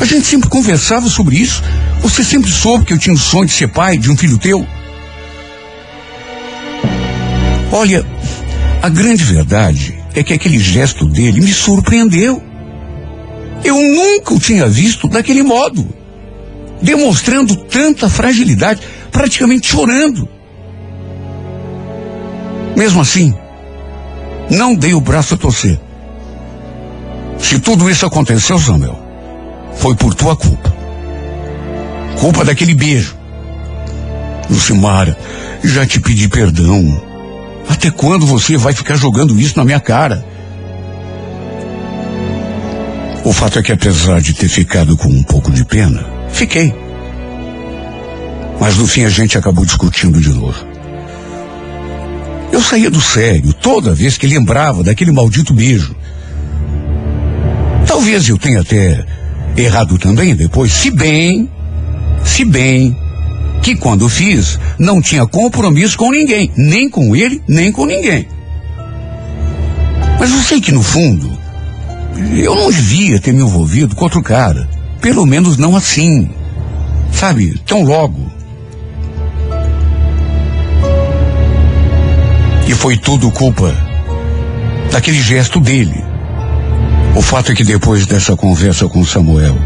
A gente sempre conversava sobre isso. Você sempre soube que eu tinha o sonho de ser pai de um filho teu? Olha, a grande verdade é que aquele gesto dele me surpreendeu. Eu nunca o tinha visto daquele modo, demonstrando tanta fragilidade, praticamente chorando. Mesmo assim, não dei o braço a torcer. Se tudo isso aconteceu, Samuel, foi por tua culpa. Culpa daquele beijo. Lucimara, já te pedi perdão. Até quando você vai ficar jogando isso na minha cara? O fato é que apesar de ter ficado com um pouco de pena, fiquei. Mas no fim a gente acabou discutindo de novo. Eu saía do sério toda vez que lembrava daquele maldito beijo. Talvez eu tenha até errado também depois, se bem, se bem que quando fiz não tinha compromisso com ninguém, nem com ele, nem com ninguém. Mas eu sei que no fundo eu não devia ter me envolvido com outro cara, pelo menos não assim, sabe, tão logo. E foi tudo culpa daquele gesto dele. O fato é que depois dessa conversa com Samuel,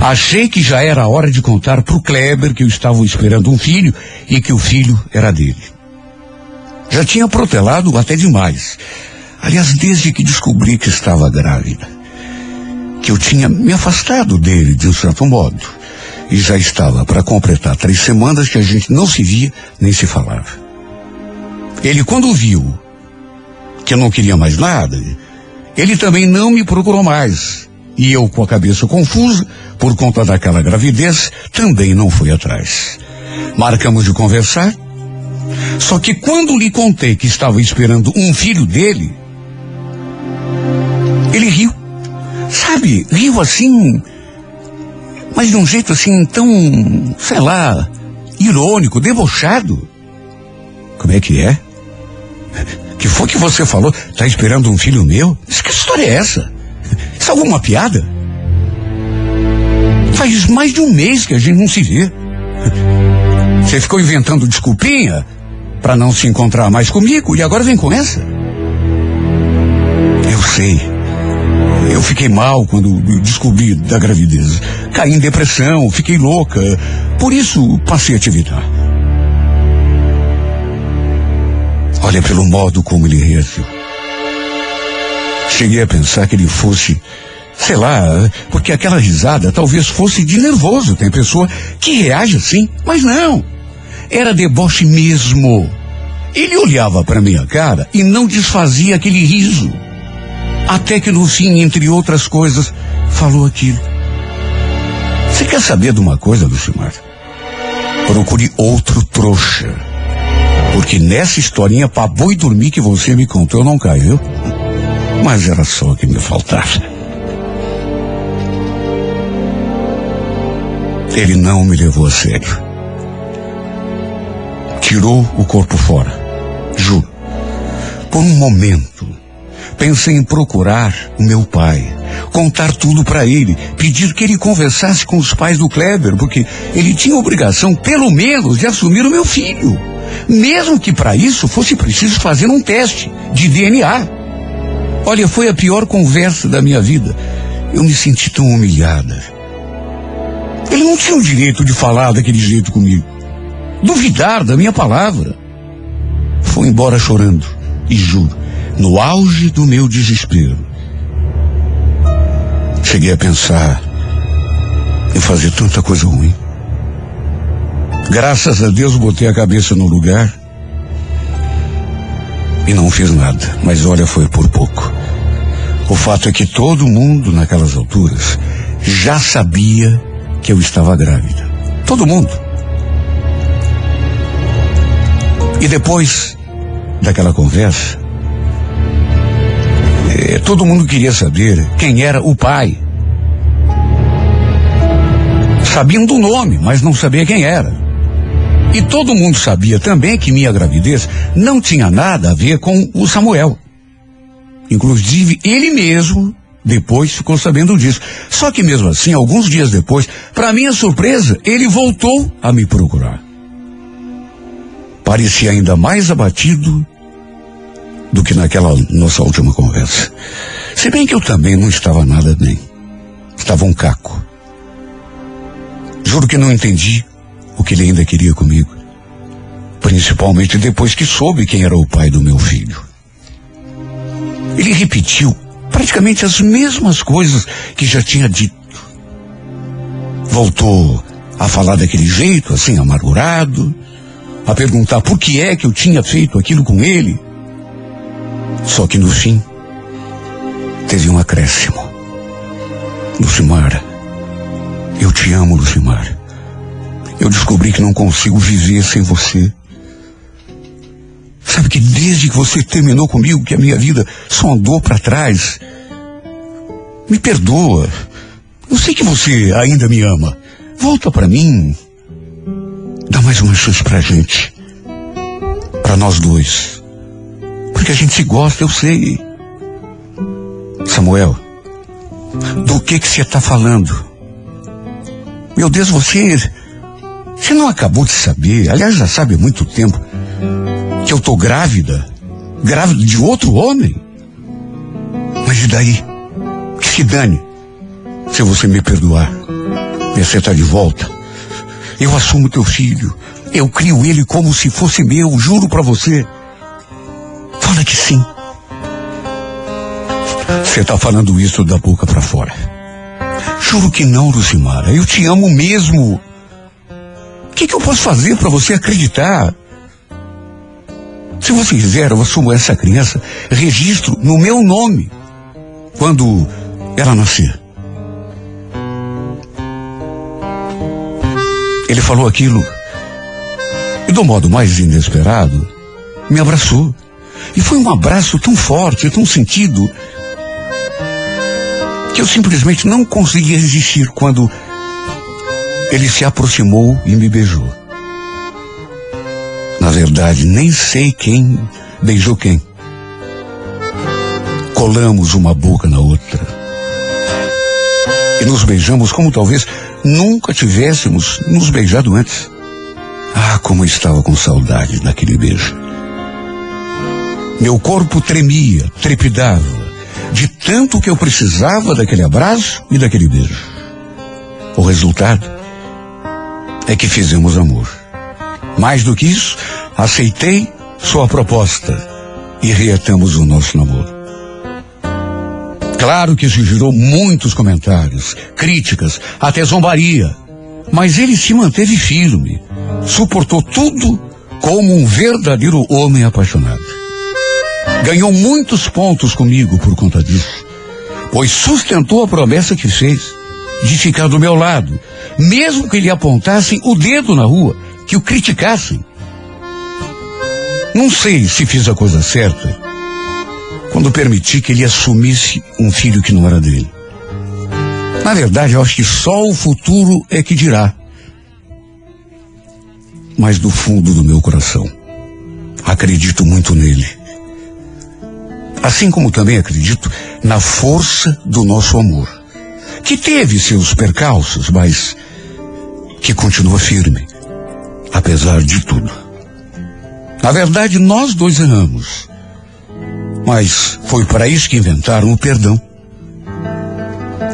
achei que já era hora de contar para o Kleber que eu estava esperando um filho e que o filho era dele. Já tinha protelado até demais. Aliás, desde que descobri que estava grávida, que eu tinha me afastado dele de um certo modo, e já estava para completar três semanas que a gente não se via nem se falava. Ele, quando viu que eu não queria mais nada, ele também não me procurou mais. E eu, com a cabeça confusa, por conta daquela gravidez, também não fui atrás. Marcamos de conversar. Só que quando lhe contei que estava esperando um filho dele, ele riu. Sabe, riu assim, mas de um jeito assim tão, sei lá, irônico, debochado. Como é que é? Que foi que você falou? Tá esperando um filho meu? Que história é essa? Isso é alguma piada? Faz mais de um mês que a gente não se vê. Você ficou inventando desculpinha para não se encontrar mais comigo e agora vem com essa? Eu sei. Eu fiquei mal quando descobri da gravidez. Caí em depressão, fiquei louca. Por isso passei a te evitar. Olha pelo modo como ele reagiu. Cheguei a pensar que ele fosse, sei lá, porque aquela risada talvez fosse de nervoso. Tem pessoa que reage assim, mas não. Era deboche mesmo. Ele olhava para minha cara e não desfazia aquele riso. Até que no fim, entre outras coisas, falou aquilo. Você quer saber de uma coisa, Lucimar? Procure outro trouxa. Porque nessa historinha pra boi dormir que você me contou não caiu. Mas era só o que me faltava. Ele não me levou a sério. Tirou o corpo fora. Juro. Por um momento, pensei em procurar o meu pai, contar tudo para ele, pedir que ele conversasse com os pais do Kleber, porque ele tinha obrigação, pelo menos, de assumir o meu filho. Mesmo que para isso fosse preciso fazer um teste de DNA. Olha, foi a pior conversa da minha vida. Eu me senti tão humilhada. Ele não tinha o direito de falar daquele jeito comigo. Duvidar da minha palavra. Foi embora chorando. E juro, no auge do meu desespero, cheguei a pensar em fazer tanta coisa ruim. Graças a Deus botei a cabeça no lugar e não fiz nada. Mas olha, foi por pouco. O fato é que todo mundo naquelas alturas já sabia que eu estava grávida. Todo mundo. E depois daquela conversa, eh, todo mundo queria saber quem era o pai. Sabiam do nome, mas não sabia quem era. E todo mundo sabia também que minha gravidez não tinha nada a ver com o Samuel. Inclusive, ele mesmo depois ficou sabendo disso. Só que mesmo assim, alguns dias depois, para minha surpresa, ele voltou a me procurar. Parecia ainda mais abatido do que naquela nossa última conversa. Se bem que eu também não estava nada bem. Estava um caco. Juro que não entendi o que ele ainda queria comigo. Principalmente depois que soube quem era o pai do meu filho. Ele repetiu praticamente as mesmas coisas que já tinha dito. Voltou a falar daquele jeito, assim, amargurado, a perguntar por que é que eu tinha feito aquilo com ele. Só que no fim, teve um acréscimo. Lucimar, eu te amo, Lucimar. Eu descobri que não consigo viver sem você. Sabe que desde que você terminou comigo, que a minha vida só andou para trás. Me perdoa. Eu sei que você ainda me ama. Volta para mim. Dá mais uma chance pra gente. Para nós dois. Porque a gente se gosta, eu sei. Samuel, do que que você está falando? Meu Deus, você. Você não acabou de saber, aliás, já sabe há muito tempo, que eu tô grávida? Grávida de outro homem? Mas e daí? Que se dane. Se você me perdoar, você tá de volta. Eu assumo teu filho. Eu crio ele como se fosse meu, juro para você. Fala que sim. Você tá falando isso da boca para fora. Juro que não, Lucimara. Eu te amo mesmo. Que, que eu posso fazer para você acreditar? Se você quiser, eu assumo essa criança, registro no meu nome quando ela nascer. Ele falou aquilo e, do modo mais inesperado, me abraçou. E foi um abraço tão forte, tão sentido, que eu simplesmente não consegui resistir quando ele se aproximou e me beijou. Na verdade, nem sei quem beijou quem. Colamos uma boca na outra. E nos beijamos como talvez nunca tivéssemos nos beijado antes. Ah, como eu estava com saudade daquele beijo. Meu corpo tremia, trepidava, de tanto que eu precisava daquele abraço e daquele beijo. O resultado é que fizemos amor. Mais do que isso, aceitei sua proposta e reatamos o nosso namoro. Claro que isso gerou muitos comentários, críticas, até zombaria. Mas ele se manteve firme, suportou tudo como um verdadeiro homem apaixonado. Ganhou muitos pontos comigo por conta disso, pois sustentou a promessa que fez de ficar do meu lado, mesmo que lhe apontassem o dedo na rua, que o criticassem. Não sei se fiz a coisa certa, quando permiti que ele assumisse um filho que não era dele. Na verdade, eu acho que só o futuro é que dirá. Mas do fundo do meu coração, acredito muito nele. Assim como também acredito na força do nosso amor, que teve seus percalços, mas que continua firme, apesar de tudo. Na verdade, nós dois erramos. Mas foi para isso que inventaram o perdão.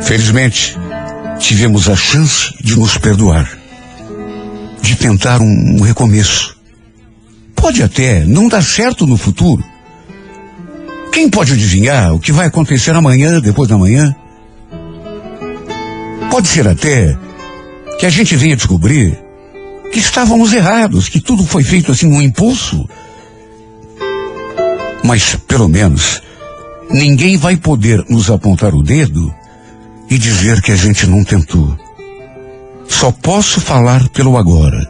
Felizmente, tivemos a chance de nos perdoar, de tentar um, recomeço. Pode até não dar certo no futuro. Quem pode adivinhar o que vai acontecer amanhã, depois da manhã? Pode ser até que a gente venha descobrir que estávamos errados, que tudo foi feito assim num impulso mas, pelo menos, ninguém vai poder nos apontar o dedo e dizer que a gente não tentou. Só posso falar pelo agora.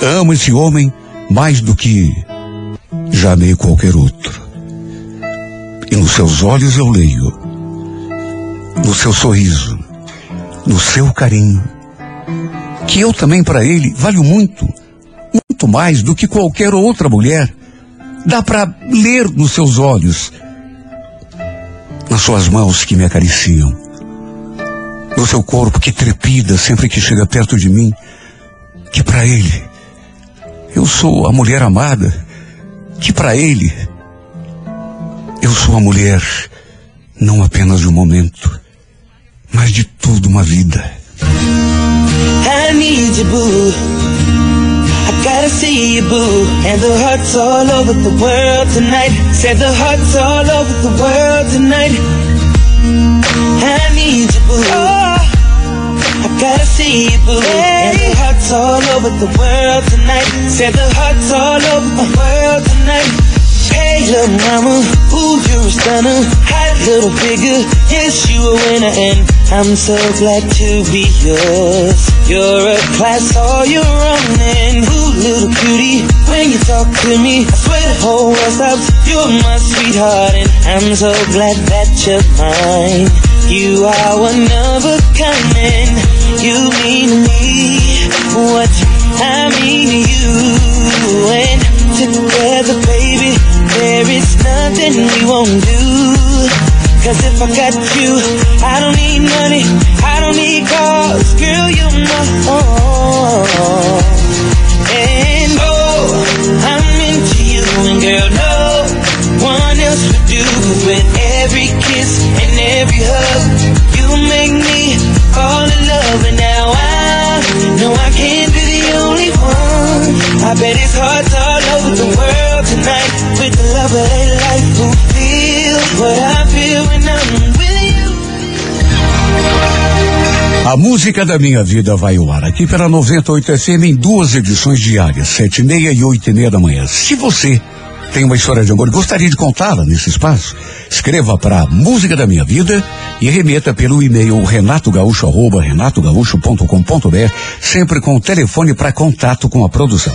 Amo esse homem mais do que já amei qualquer outro. E nos seus olhos eu leio, no seu sorriso, no seu carinho, que eu também para ele valho muito, muito mais do que qualquer outra mulher. Dá para ler nos seus olhos, nas suas mãos que me acariciam, no seu corpo que trepida sempre que chega perto de mim, que para ele eu sou a mulher amada, que para ele eu sou a mulher não apenas de um momento, mas de toda uma vida. I need you, boo. Gotta see you, boo. And the hearts all over the world tonight. Said the hearts all over the world tonight. I need you, boo. Oh, I gotta see you, boo. And the hearts all over the world tonight. Said the hearts all over the world tonight. Hey, little mama, ooh, you're a stunner. Hot little figure, yes, you a winner, and I'm so glad to be yours. You're a class all your own, and ooh, little cutie, when you talk to me, I swear the whole world stops. You're my sweetheart, and I'm so glad that you're mine. You are one of a kind, and you mean to me what I mean to you, and together, baby. There is nothing we won't do. Cause if I got you, I don't need money, I don't need cars, girl, you're my all. And oh, I'm into you, and girl, no one else would do. With every kiss and every hug, you make me fall in love, and now I know I can't be the only one. I bet it's hard all over the world tonight with the love of a life who feels what I A música da minha vida vai ao ar aqui pela 98 FM em duas edições diárias, sete e meia e oito e meia da manhã. Se você tem uma história de amor e gostaria de contá-la nesse espaço, escreva para Música da Minha Vida e remeta pelo e-mail renatogaúcho.com.br, sempre com o telefone para contato com a produção.